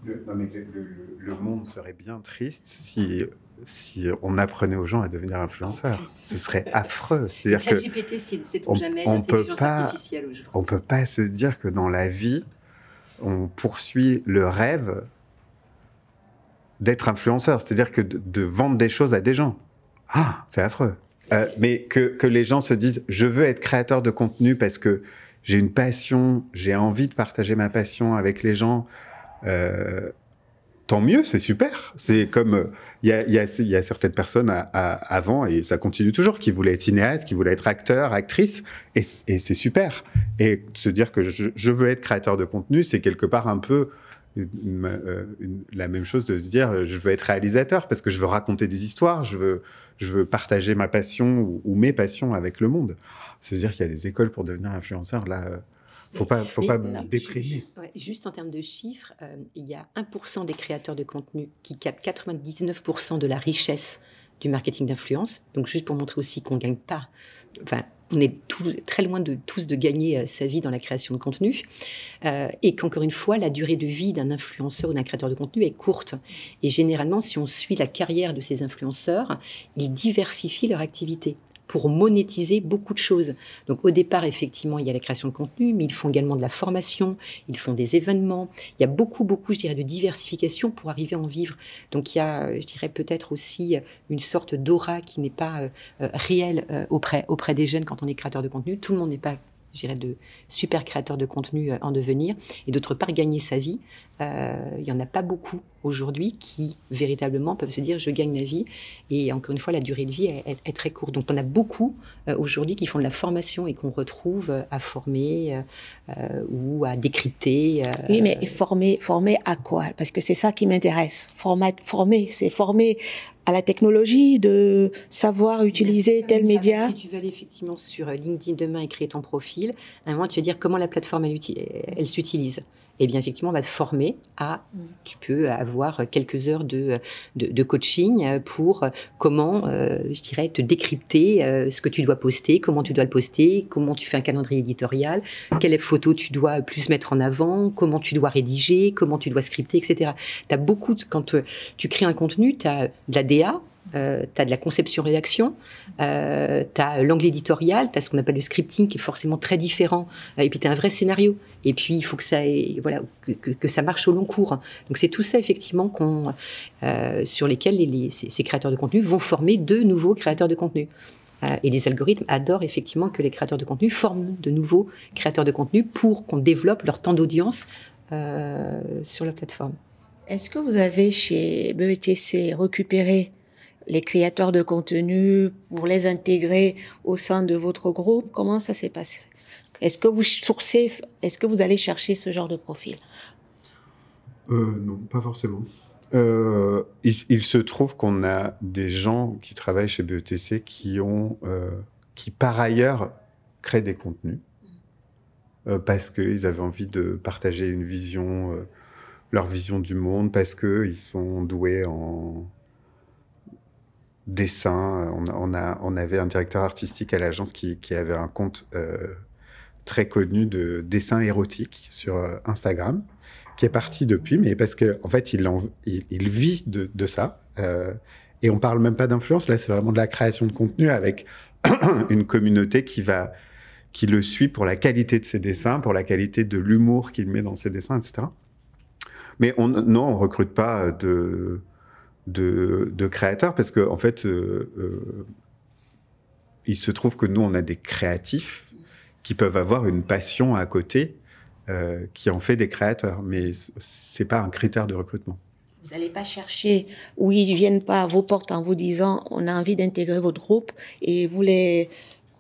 Le, monde serait bien triste si si on apprenait aux gens à devenir influenceurs. Ce serait affreux. C'est-à-dire que c'est on, jamais on peut pas, on peut pas se dire que dans la vie, on poursuit le rêve d'être influenceur. C'est-à-dire que de, vendre des choses à des gens. Ah, c'est affreux. Euh, mais que, que les gens se disent, je veux être créateur de contenu parce que j'ai une passion, j'ai envie de partager ma passion avec les gens. Euh, tant mieux, c'est super. C'est comme il y a, y, a, y a, certaines personnes à, avant, et ça continue toujours, qui voulaient être cinéastes, qui voulaient être acteurs, actrices, et, et c'est super. Et se dire que je, je, veux être créateur de contenu, c'est quelque part un peu euh, la même chose de se dire je veux être réalisateur parce que je veux raconter des histoires, je veux, je veux partager ma passion ou, mes passions avec le monde. Se dire qu'il y a des écoles pour devenir influenceur, là, euh, faut pas, faut pas déprimer. juste en termes de chiffres, euh, il y a 1% des créateurs de contenu qui captent 99% de la richesse du marketing d'influence. Donc juste pour montrer aussi qu'on gagne pas, enfin on est très loin de tous de gagner euh, sa vie dans la création de contenu, euh, et qu'encore une fois, la durée de vie d'un influenceur ou d'un créateur de contenu est courte. Et généralement, si on suit la carrière de ces influenceurs, ils diversifient leur activité pour monétiser beaucoup de choses. Donc au départ, effectivement, il y a la création de contenu, mais ils font également de la formation, ils font des événements. Il y a beaucoup, beaucoup, je dirais, de diversification pour arriver à en vivre. Donc il y a, je dirais, peut-être aussi une sorte d'aura qui n'est pas euh, euh, réelle euh, auprès, auprès des jeunes quand on est créateur de contenu. Tout le monde n'est pas je dirais, de super créateurs de contenu en devenir, et d'autre part gagner sa vie. il n'y en a pas beaucoup aujourd'hui qui véritablement peuvent se dire je gagne ma vie. Et encore une fois, la durée de vie est, très courte. Donc on a beaucoup euh, aujourd'hui qui font de la formation et qu'on retrouve euh, à former euh, ou à décrypter. oui, mais former, former à quoi? Parce que c'est ça qui m'intéresse. Format, former, c'est former à la technologie, de savoir utiliser tel média. Si tu veux aller effectivement sur LinkedIn demain et créer ton profil, à un moment tu vas dire comment la plateforme elle, elle s'utilise eh bien effectivement, on va te former à, mm. tu peux avoir quelques heures de, de, coaching pour comment, euh, je dirais, te décrypter euh, ce que tu dois poster, comment tu dois le poster, comment tu fais un calendrier éditorial, quelles photos tu dois plus mettre en avant, comment tu dois rédiger, comment tu dois scripter, etc. Tu as beaucoup, quand euh, tu crées un contenu, tu as de la DA, euh, tu as de la conception-rédaction, euh, tu as l'angle éditorial, tu as ce qu'on appelle le scripting qui est forcément très différent, et puis tu as un vrai scénario. Et puis il faut que ça, voilà, que, ça marche au long cours. Donc c'est tout ça effectivement qu'on, euh, sur lesquels les, ces, créateurs de contenu vont former de nouveaux créateurs de contenu. Euh, et les algorithmes adorent effectivement que les créateurs de contenu forment de nouveaux créateurs de contenu pour qu'on développe leur temps d'audience euh, sur la plateforme. Est-ce que vous avez chez BETC récupéré les créateurs de contenu pour les intégrer au sein de votre groupe Comment ça s'est passé? Est-ce que vous sourcez, est-ce que vous allez chercher ce genre de profil? Euh, Non, pas forcément. Euh, il, se trouve qu'on a des gens qui travaillent chez BETC qui ont, euh, qui par ailleurs créent des contenus parce qu'ils avaient envie de partager une vision leur vision du monde, parce qu'ils sont doués en dessin. On, a, on avait un directeur artistique à l'agence qui, avait un compte euh, très connu de dessin érotique sur euh, Instagram, qui est parti depuis, mais parce qu'en en fait, il, vit de, ça. Euh, et on parle même pas d'influence, là, c'est vraiment de la création de contenu avec (clears throat) une communauté qui le suit pour la qualité de ses dessins, pour la qualité de l'humour qu'il met dans ses dessins, etc. Mais on, non, on recrute pas de, de, de créateurs parce que en fait, euh, euh, il se trouve que nous, on a des créatifs qui peuvent avoir une passion à côté euh, qui en fait des créateurs, mais c'est pas un critère de recrutement. Vous n'allez pas chercher ou ils viennent pas à vos portes en vous disant on a envie d'intégrer votre groupe et vous les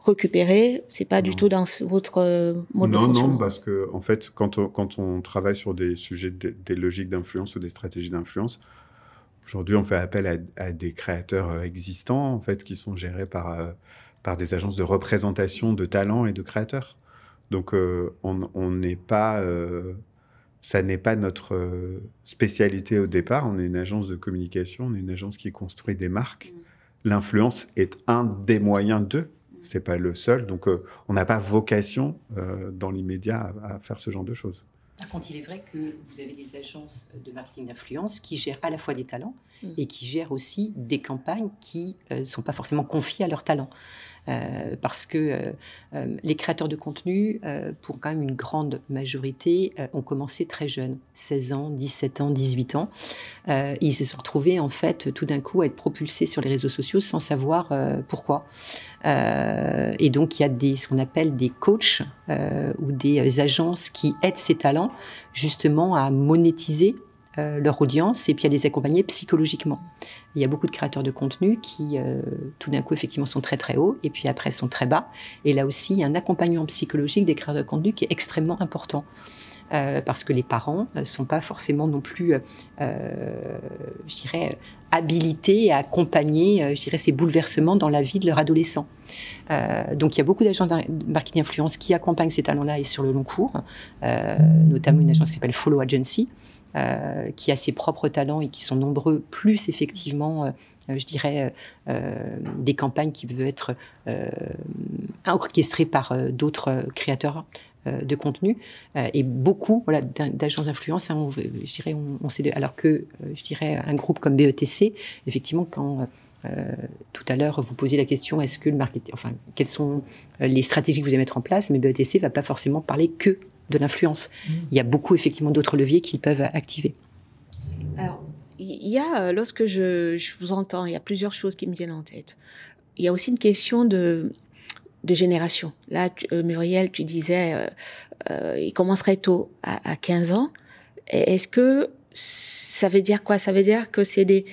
récupérer, c'est pas du tout dans votre mode non, de Non, parce que en fait, quand on, quand on travaille sur des sujets, des logiques d'influence ou des stratégies d'influence, aujourd'hui, on fait appel à, des créateurs euh, existants, en fait, qui sont gérés par, euh, par des agences de représentation de talents et de créateurs. Donc, on n'est pas, ça n'est pas notre spécialité au départ. On est une agence de communication, on est une agence qui construit des marques. Mm. L'influence est un des moyens d'eux c'est pas le seul. Donc, euh, on n'a pas vocation euh, dans l'immédiat à, faire ce genre de choses. Contre, il est vrai que vous avez des agences de marketing d'influence qui gèrent à la fois des talents mm. et qui gèrent aussi des campagnes qui ne euh, sont pas forcément confiées à leurs talents. Euh, parce que euh, euh, les créateurs de contenu, pour quand même une grande majorité, ont commencé très jeunes, 16 ans, 17 ans, 18 ans. ils se sont retrouvés en fait tout d'un coup à être propulsés sur les réseaux sociaux sans savoir pourquoi. et donc il y a des, ce qu'on appelle des coachs ou des agences qui aident ces talents justement à monétiser leur audience et puis à les accompagner psychologiquement. Il y a beaucoup de créateurs de contenu qui, euh, tout d'un coup, effectivement, sont très très hauts et puis après sont très bas. Et là aussi, il y a un accompagnement psychologique des créateurs de contenu qui est extrêmement important. Euh, parce que les parents ne sont pas forcément non plus, je dirais, habilités à accompagner, je ces bouleversements dans la vie de leur adolescent. donc il y a beaucoup d'agents de marketing influence qui accompagnent ces talents-là et sur le long cours, notamment une agence qui s'appelle Follow Agency, euh, qui a ses propres talents et qui sont nombreux, plus effectivement, euh, je dirais, euh, des campagnes qui peuvent être orchestrées par d'autres créateurs de contenu. Et beaucoup d'agences d'influence, hein, je dirais, on, sait alors que je dirais un groupe comme BETC, effectivement, quand tout à l'heure, vous posiez la question est-ce que le marketing, enfin, quelles sont les stratégies que vous allez mettre en place Mais BETC va pas forcément parler que de l'influence. Il y a beaucoup effectivement d'autres leviers qu'ils peuvent activer. Alors, il y a, euh, lorsque je, vous entends, il y a plusieurs choses qui me viennent en tête. Il y a aussi une question de, de génération. Là, euh, Muriel, tu disais, euh, euh, il commencerait tôt, à, 15 ans. Est-ce que ça veut dire quoi? Ça veut dire que c'est des,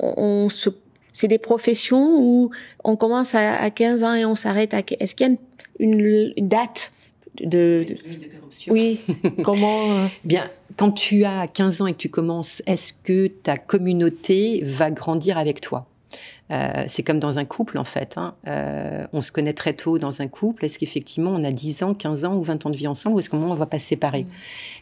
on, se, des professions où on commence à, 15 ans et on s'arrête à. Est-ce qu'il y a une date de, oui. (laughs) Comment euh, Bien, quand tu as 15 ans et que tu commences, est-ce que ta communauté va grandir avec toi? Euh, c'est comme dans un couple en fait. Hein. Euh, on se connaît très tôt dans un couple. Est-ce qu'effectivement on a 10 ans, 15 ans ou 20 ans de vie ensemble ou est-ce qu'au moment on va pas se séparer? Mm.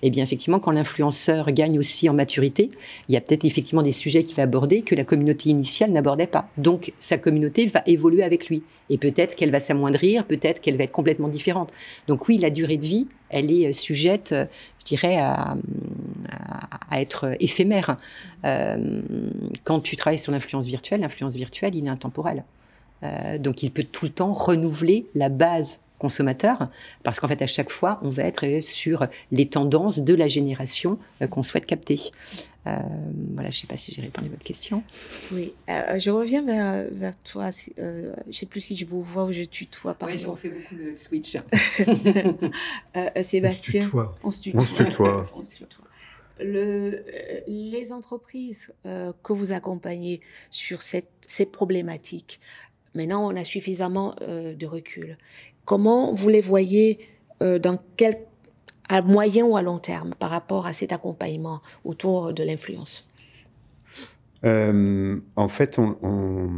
Eh bien effectivement quand l'influenceur gagne aussi en maturité, il y a peut-être effectivement des sujets qu'il va aborder que la communauté initiale n'abordait pas. Donc sa communauté va évoluer avec lui. Et peut-être qu'elle va s'amoindrir, peut-être qu'elle va être complètement différente. Donc oui, la durée de vie, elle est sujette, je dirais, à, être éphémère. Euh, quand tu travailles sur l'influence virtuelle, l'influence virtuelle, il est intemporel. Euh, donc il peut tout le temps renouveler la base consommateur, parce qu'en fait, à chaque fois, on va être sur les tendances de la génération euh, qu'on souhaite capter. Euh, voilà, je ne sais pas si j'ai répondu à votre question. Oui, euh, je reviens vers, vers toi. je ne sais plus si je vous vois ou je tutoie. Par oui, on fait beaucoup le switch. (laughs) (laughs) Sébastien, on se tutoie. On se tutoie. (laughs) Le, les entreprises que vous accompagnez sur cette, ces problématiques, maintenant on a suffisamment de recul. Comment vous les voyez euh, dans quel, à moyen ou à long terme par rapport à cet accompagnement autour de l'influence? Euh, En fait, on,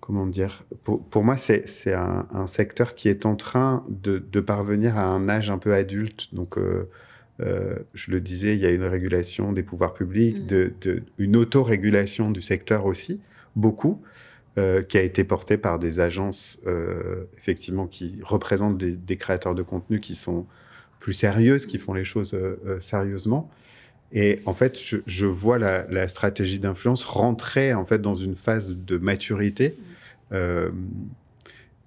comment dire? Pour, pour moi, c'est un, un, secteur qui est en train de, de, parvenir à un âge un peu adulte. Donc, euh, je le disais, il y a une régulation des pouvoirs publics, mm. de, une autorégulation du secteur aussi, beaucoup, qui a été portée par des agences, effectivement, qui représentent des, créateurs de contenu qui sont plus sérieuses, qui font les choses sérieusement. Et en fait, je, vois la, stratégie d'influence rentrer en fait dans une phase de maturité euh,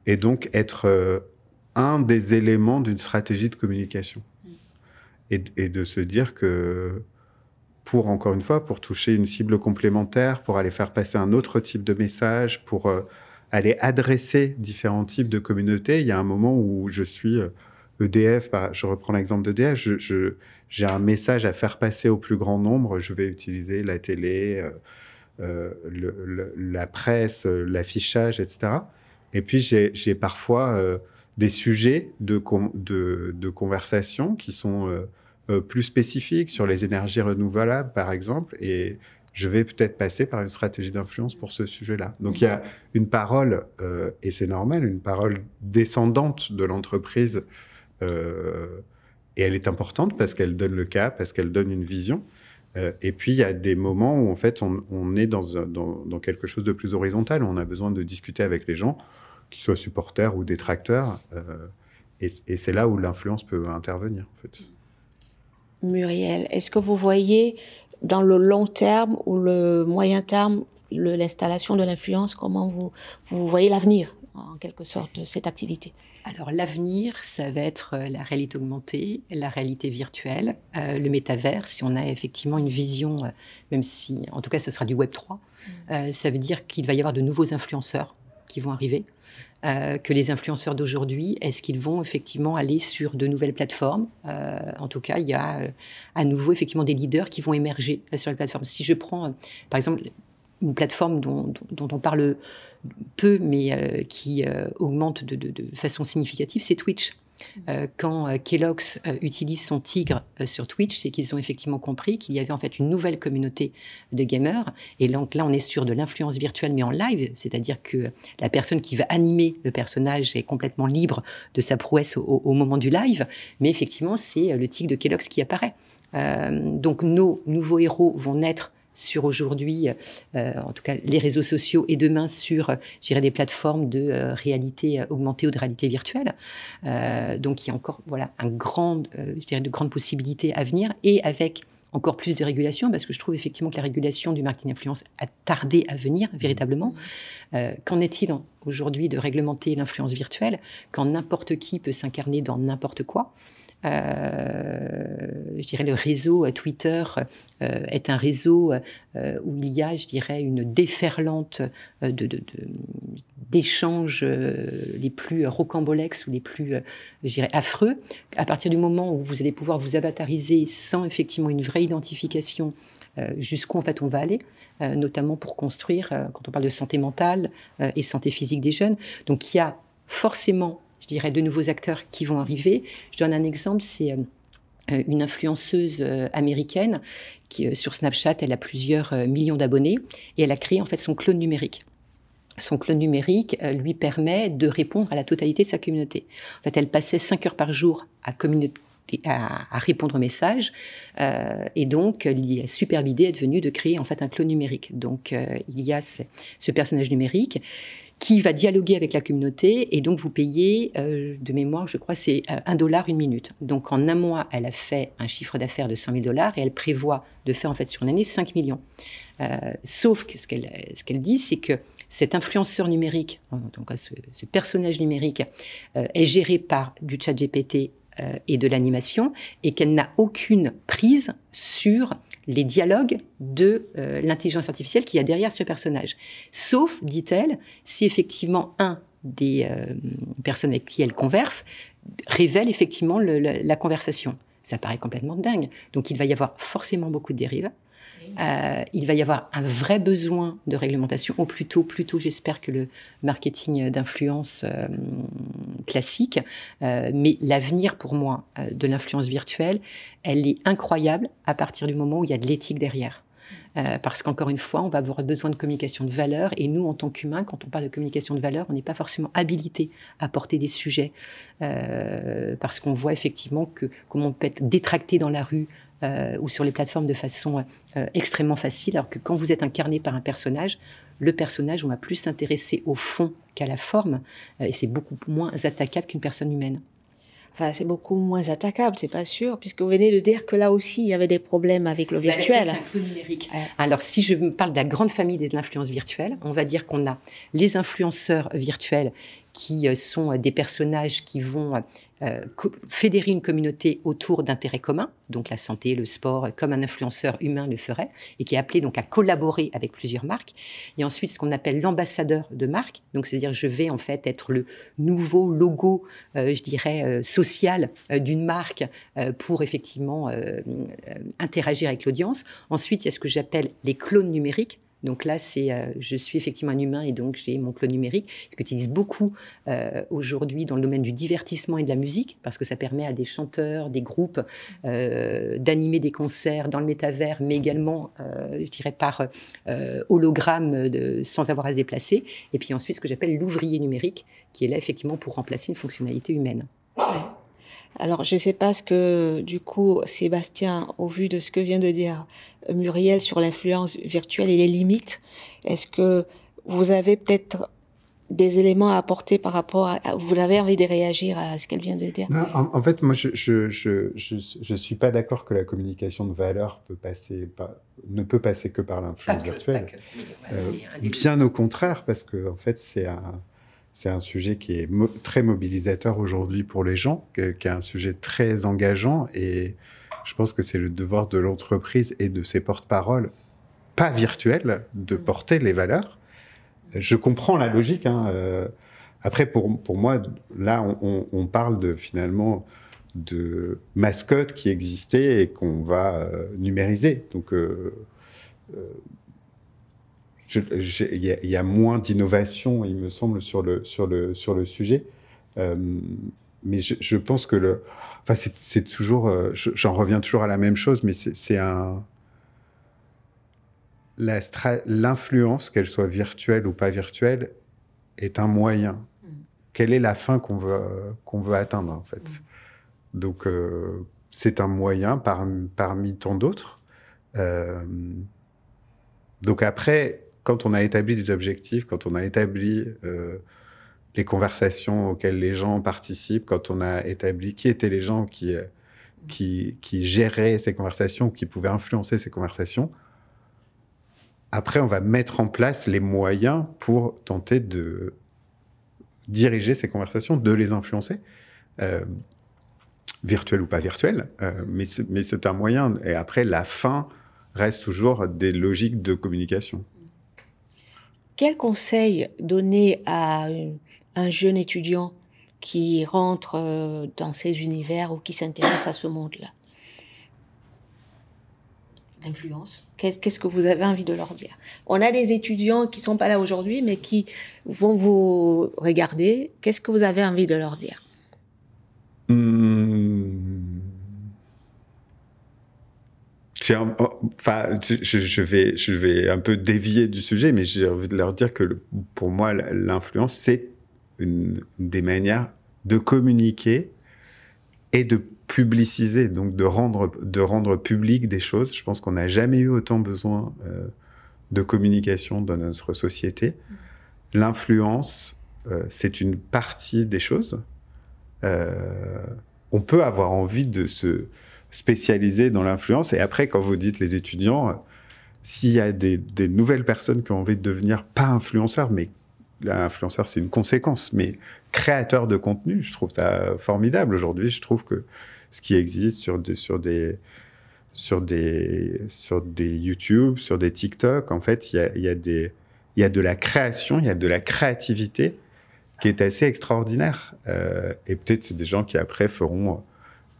et donc être euh, un des éléments d'une stratégie de communication. Et, de se dire que pour, encore une fois, pour toucher une cible complémentaire, pour aller faire passer un autre type de message, pour euh, aller adresser différents types de communautés, il y a un moment où je suis EDF, je reprends l'exemple d'EDF, je, j'ai un message à faire passer au plus grand nombre, je vais utiliser la télé, euh, euh, la presse, euh, l'affichage, etc. Et puis j'ai parfois des sujets de, de, conversation qui sont plus spécifiques sur les énergies renouvelables, par exemple, et je vais peut-être passer par une stratégie d'influence pour ce sujet-là. Donc il y a une parole, et c'est normal, une parole descendante de l'entreprise et elle est importante parce qu'elle donne le cas, parce qu'elle donne une vision. Euh, et puis, il y a des moments où, en fait, on, est dans, quelque chose de plus horizontal, on a besoin de discuter avec les gens, qu'ils soient supporters ou détracteurs. Euh, et, et c'est là où l'influence peut intervenir, en fait. Muriel, est-ce que vous voyez dans le long terme ou le moyen terme l'installation de l'influence Comment vous, vous voyez l'avenir, en quelque sorte, de cette activité? Alors l'avenir, ça va être euh, la réalité augmentée, la réalité virtuelle, euh, le métavers. Si on a effectivement une vision, euh, même si en tout cas ce sera du Web 3, mm. ça veut dire qu'il va y avoir de nouveaux influenceurs qui vont arriver. Que les influenceurs d'aujourd'hui, est-ce qu'ils vont effectivement aller sur de nouvelles plateformes? En tout cas, il y a à nouveau effectivement des leaders qui vont émerger sur les plateformes. Si je prends par exemple une plateforme dont, on parle peu, mais euh, qui euh, augmente de, façon significative, c'est Twitch. Euh, quand Kellogg's utilise son tigre sur Twitch, c'est qu'ils ont effectivement compris qu'il y avait en fait une nouvelle communauté de gamers. Et donc là, on est sur de l'influence virtuelle, mais en live, c'est-à-dire que la personne qui va animer le personnage est complètement libre de sa prouesse au, au moment du live. Mais effectivement, c'est le tigre de Kellogg's qui apparaît. donc nos nouveaux héros vont naître sur aujourd'hui, euh, en tout cas les réseaux sociaux, et demain sur, j'irai des plateformes de euh, réalité augmentée ou de réalité virtuelle. Euh, donc il y a encore voilà un de grandes possibilités à venir, et avec encore plus de régulation, parce que je trouve effectivement que la régulation du marketing influence a tardé à venir véritablement. Qu'en est-il aujourd'hui de réglementer l'influence virtuelle? Quand n'importe qui peut s'incarner dans n'importe quoi euh, je dirais le réseau euh, Twitter euh, est un réseau où il y a, je dirais, une déferlante d'échanges les plus rocambolesques ou les plus, je dirais, affreux. À partir du moment où vous allez pouvoir vous avatariser sans effectivement une vraie identification jusqu'où en fait on va aller, notamment pour construire, quand on parle de santé mentale et santé physique des jeunes. Donc il y a forcément je dirais, de nouveaux acteurs qui vont arriver. Je donne un exemple, c'est euh, une influenceuse euh, américaine qui, euh, sur Snapchat, elle a plusieurs millions d'abonnés et elle a créé en fait son clone numérique. Son clone numérique lui permet de répondre à la totalité de sa communauté. En fait, elle passait 5 heures par jour à à, répondre aux messages. et donc, la superbe idée est devenue de créer en fait un clone numérique. Donc, il y a ce personnage numérique qui va dialoguer avec la communauté et donc vous payez, euh, de mémoire, je crois, c'est euh, un dollar une minute. Donc en un mois, elle a fait un chiffre d'affaires de 100 000 dollars et elle prévoit de faire en fait sur une année 5 millions. Euh, sauf que ce qu'elle ce qu'elle dit, c'est que cet influenceur numérique, donc ce, ce personnage numérique, est géré par du chat GPT et de l'animation et qu'elle n'a aucune prise sur les dialogues de euh, l'intelligence artificielle qui y a derrière ce personnage. Sauf, dit-elle, si effectivement un des euh, personnes avec qui elle converse révèle effectivement la conversation. Ça paraît complètement dingue. Donc il va y avoir forcément beaucoup de dérives. Euh, il va y avoir un vrai besoin de réglementation, ou plutôt, plutôt j'espère que le marketing d'influence euh, classique, euh, mais l'avenir pour moi de l'influence virtuelle, elle est incroyable à partir du moment où il y a de l'éthique derrière. Parce qu'encore une fois, on va avoir besoin de communication de valeur. Et nous, en tant qu'humains, quand on parle de communication de valeur, on n'est pas forcément habilité à porter des sujets. Parce qu'on voit effectivement que comment on peut être détracté dans la rue, euh, ou sur les plateformes de façon extrêmement facile, alors que quand vous êtes incarné par un personnage, le personnage, on va plus s'intéresser au fond qu'à la forme, et c'est beaucoup moins attaquable qu'une personne humaine. Enfin, c'est beaucoup moins attaquable, c'est pas sûr, puisque vous venez de dire que là aussi, il y avait des problèmes avec le bah, virtuel. numérique? Alors, si je parle de la grande famille des influences virtuelles, on va dire qu'on a les influenceurs virtuels qui euh, sont des personnages qui vont euh, fédérer une communauté autour d'intérêts communs, donc la santé, le sport, comme un influenceur humain le ferait, et qui est appelé donc à collaborer avec plusieurs marques. Et ensuite, ce qu'on appelle l'ambassadeur de marque, donc c'est-à-dire je vais en fait être le nouveau logo, euh, je dirais, euh, social d'une marque pour effectivement interagir avec l'audience. Ensuite, il y a ce que j'appelle les clones numériques, donc là, c'est, euh, je suis effectivement un humain et donc j'ai mon clone numérique, ce que utilise beaucoup euh, aujourd'hui dans le domaine du divertissement et de la musique, parce que ça permet à des chanteurs, des groupes euh, d'animer des concerts dans le métavers, mais également, je dirais, par hologramme de, sans avoir à se déplacer. Et puis ensuite, ce que j'appelle l'ouvrier numérique, qui est là effectivement pour remplacer une fonctionnalité humaine. Alors, je ne sais pas ce que, du coup, Sébastien, au vu de ce que vient de dire Muriel sur l'influence virtuelle et les limites, est-ce que vous avez peut-être des éléments à apporter par rapport à, vous avez envie de réagir à ce qu'elle vient de dire? En, fait, moi, je je, je, je, suis pas d'accord que la communication de valeur peut passer ne peut passer que par l'influence virtuelle. Euh, bien au contraire, parce que en fait, c'est un c'est un sujet qui est très mobilisateur aujourd'hui pour les gens, qui est un sujet très engageant et je pense que c'est le devoir de l'entreprise et de ses porte-paroles, pas virtuels, de mm. porter les valeurs. Je comprends la logique. Hein, euh, après, pour, pour moi, là, on, parle de finalement de mascottes qui existaient et qu'on va euh, numériser. Donc, euh, il y, a moins d'innovation, il me semble, sur le, sur le, sur le sujet. Euh, mais je, je, pense que le. Enfin, c'est toujours. Euh, j'en reviens toujours à la même chose, mais c'est un. L'influence, qu'elle soit virtuelle ou pas virtuelle, est un moyen. Mm. Quelle est la fin qu'on veut, qu'on veut atteindre, en fait? Mm. Donc, euh, c'est un moyen parmi, parmi tant d'autres. donc, après, quand on a établi des objectifs, quand on a établi euh, les conversations auxquelles les gens participent, quand on a établi qui étaient les gens qui, euh, qui, géraient ces conversations, qui pouvaient influencer ces conversations, après, on va mettre en place les moyens pour tenter de diriger ces conversations, de les influencer, euh, virtuelles ou pas virtuelles, mais c'est un moyen. Et après, la fin reste toujours des logiques de communication. Quel conseil donner à un jeune étudiant qui rentre euh, dans ces univers ou qui s'intéresse à ce monde-là? L'influence. Qu'est-ce que vous avez envie de leur dire? On a des étudiants qui sont pas là aujourd'hui, mais qui vont vous regarder. Qu'est-ce que vous avez envie de leur dire? Enfin, je, vais, je vais un peu dévier du sujet, mais j'ai envie de leur dire que pour moi, l'influence, c'est une, des manières de communiquer et de publiciser, donc de rendre, de rendre public des choses. Je pense qu'on n'a jamais eu autant besoin euh, de communication dans notre société. L'influence, euh, c'est une partie des choses. Euh, on peut avoir envie de se spécialisé dans l'influence. Et après, quand vous dites les étudiants, s'il y a des, nouvelles personnes qui ont envie de devenir pas influenceurs, mais l'influenceur, c'est une conséquence, mais créateur de contenu, je trouve ça formidable. Aujourd'hui, je trouve que ce qui existe sur des, sur des, sur des, sur des YouTube, sur des TikTok, en fait, il y a, y, a y a de la création, il y a de la créativité qui est assez extraordinaire. Euh, et peut-être c'est des gens qui après feront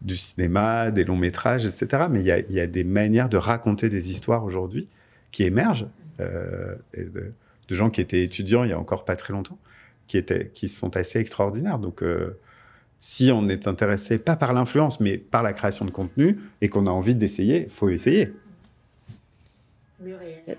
du cinéma, des longs métrages, etc. Mais il y a, des manières de raconter des histoires aujourd'hui qui émergent, euh, de, gens qui étaient étudiants il y a encore pas très longtemps, qui, étaient, qui sont assez extraordinaires. Donc, euh, si on est intéressé, pas par l'influence, mais par la création de contenu, et qu'on a envie d'essayer, il faut essayer. Muriel,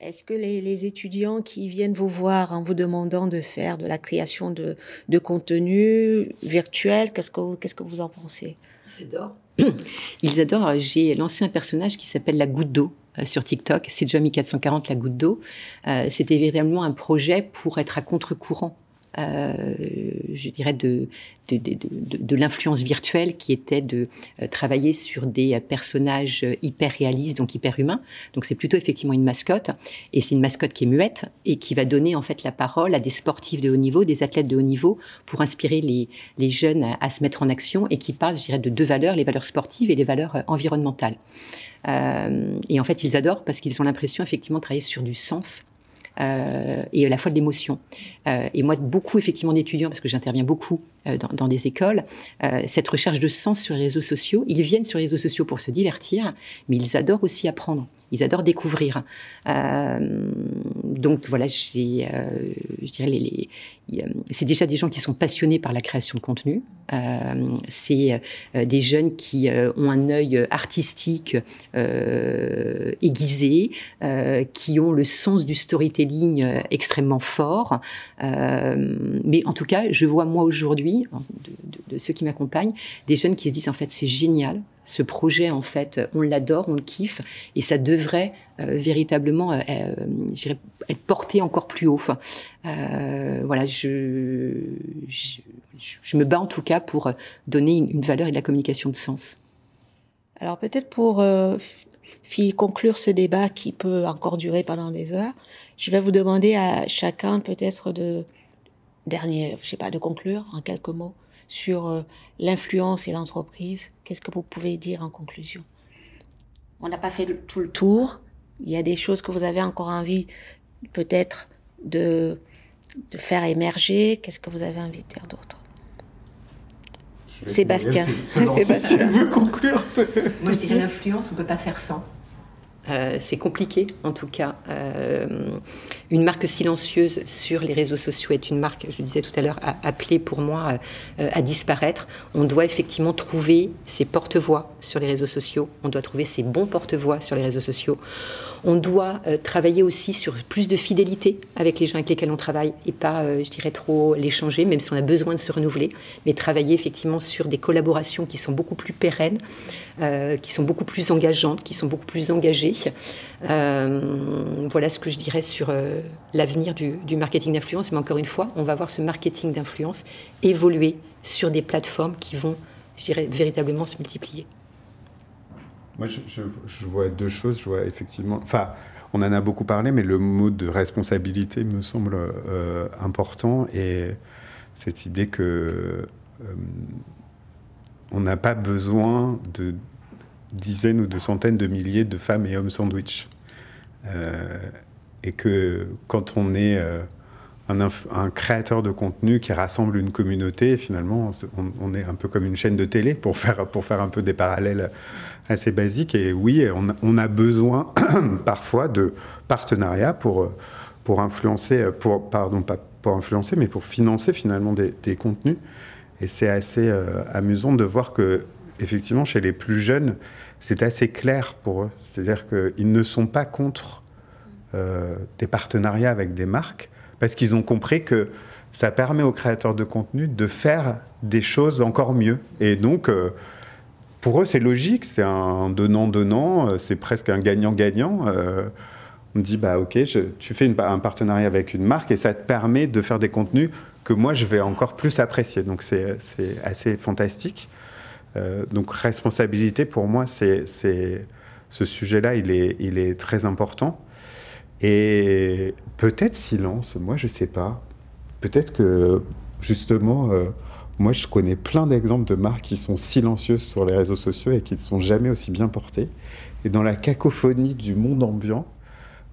est-ce que les, étudiants qui viennent vous voir en vous demandant de faire de la création de, de contenu virtuel, qu'est-ce que, qu'est-ce que vous en pensez? Ils adorent. (clears throat) Ils adorent. J'ai lancé un personnage qui s'appelle la goutte d'eau euh, sur TikTok. C'est Jamie 440, la goutte d'eau. Euh, c'était véritablement un projet pour être à contre-courant je dirais, de, de, l'influence virtuelle qui était de euh, travailler sur des personnages hyper réalistes, donc hyper humains. Donc c'est plutôt effectivement une mascotte, et c'est une mascotte qui est muette et qui va donner en fait la parole à des sportifs de haut niveau, des athlètes de haut niveau, pour inspirer les, les jeunes à, se mettre en action et qui parle, je dirais, de deux valeurs, les valeurs sportives et les valeurs euh, environnementales. Euh, et en fait, ils adorent parce qu'ils ont l'impression effectivement de travailler sur du sens euh, et à la fois de l'émotion. Euh, et moi, beaucoup effectivement d'étudiants, parce que j'interviens beaucoup euh, dans, dans, des écoles, euh, cette recherche de sens sur les réseaux sociaux, ils viennent sur les réseaux sociaux pour se divertir, mais ils adorent aussi apprendre, ils adorent découvrir. Euh, donc voilà, j'ai, je dirais, c'est déjà des gens qui sont passionnés par la création de contenu. c'est des jeunes qui ont un œil artistique aiguisé, qui ont le sens du storytelling extrêmement fort. mais en tout cas, je vois moi aujourd'hui de, ceux qui m'accompagnent, des jeunes qui se disent en fait c'est génial, ce projet en fait on l'adore, on le kiffe et ça devrait euh, véritablement euh, euh être porté encore plus haut. Euh, voilà, je, je, me bats en tout cas pour donner une, valeur et de la communication de sens. Alors peut-être pour conclure ce débat qui peut encore durer pendant des heures, je vais vous demander à chacun peut-être de dernier, je sais pas, de conclure en quelques mots sur euh, l'influence et l'entreprise. Qu'est-ce que vous pouvez dire en conclusion? On n'a pas fait tout le tour. Il y a des choses que vous avez encore envie peut-être de, de faire émerger. Qu'est-ce que vous avez envie de dire d'autre? Sébastien. Sébastien veut conclure. Moi, je dirais l'influence, on peut pas faire sans. Euh, c'est compliqué, en tout cas. Euh, une marque silencieuse sur les réseaux sociaux est une marque, je le disais tout à l'heure, appelée pour moi euh, à disparaître. On doit effectivement trouver ses porte-voix sur les réseaux sociaux. On doit trouver ses bons porte-voix sur les réseaux sociaux. On doit travailler aussi sur plus de fidélité avec les gens avec lesquels on travaille et pas, je dirais, trop l'échanger, même si on a besoin de se renouveler, mais travailler effectivement sur des collaborations qui sont beaucoup plus pérennes, qui sont beaucoup plus engageantes, qui sont beaucoup plus engagées euh, voilà ce que je dirais sur euh, l'avenir du, marketing d'influence. Mais encore une fois, on va voir ce marketing d'influence évoluer sur des plateformes qui vont, je dirais, véritablement se multiplier. Moi, je, vois deux choses. Je vois effectivement. Enfin, on en a beaucoup parlé, mais le mot de responsabilité me semble euh, important et cette idée que on n'a pas besoin de dizaines ou de centaines de milliers de femmes et hommes sandwich. Euh, et que quand on est un, créateur de contenu qui rassemble une communauté, finalement, on, est un peu comme une chaîne de télé pour faire, pour faire un peu des parallèles assez basiques. Et oui, on, a besoin (clears throat) parfois de partenariats pour, pour influencer, pour, pardon, pas pour influencer, mais pour financer finalement des, contenus. Et c'est assez euh, amusant de voir que effectivement, chez les plus jeunes, c'est assez clair pour eux. C'est-à-dire qu'ils ne sont pas contre euh, des partenariats avec des marques, parce qu'ils ont compris que ça permet aux créateurs de contenu de faire des choses encore mieux. Et donc, euh, pour eux, c'est logique, c'est un donnant-donnant, euh, c'est presque un gagnant-gagnant. on dit, bah ok, tu fais un partenariat avec une marque et ça te permet de faire des contenus que moi, je vais encore plus apprécier. Donc, c'est assez fantastique. Euh, donc responsabilité, pour moi, c'est ce sujet-là, il est très important. Et peut-être silence, moi je sais pas. Peut-être que justement, euh, moi je connais plein d'exemples de marques qui sont silencieuses sur les réseaux sociaux et qui ne sont jamais aussi bien portées. Et dans la cacophonie du monde ambiant,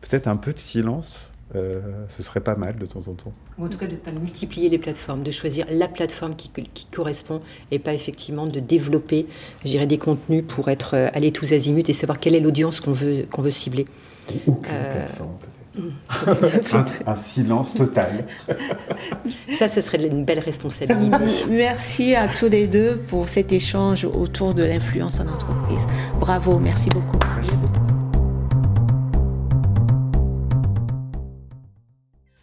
peut-être un peu de silence euh, ce serait pas mal de temps en temps. Ou en tout cas de ne pas multiplier les plateformes, de choisir la plateforme qui, correspond et pas effectivement de développer, des contenus pour être euh, aller tous azimuts et savoir quelle est l'audience qu'on veut, qu'on veut cibler. Aucune euh, plateforme, (laughs) un, un, silence total. Ça, ce serait une belle responsabilité. Merci à tous les deux pour cet échange autour de l'influence en entreprise. Bravo, merci beaucoup.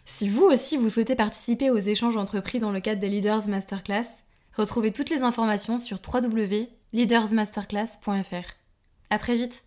Si vous aussi vous souhaitez participer aux échanges entrepris dans le cadre des Leaders Masterclass, retrouvez toutes les informations sur www.leadersmasterclass.fr. À très vite.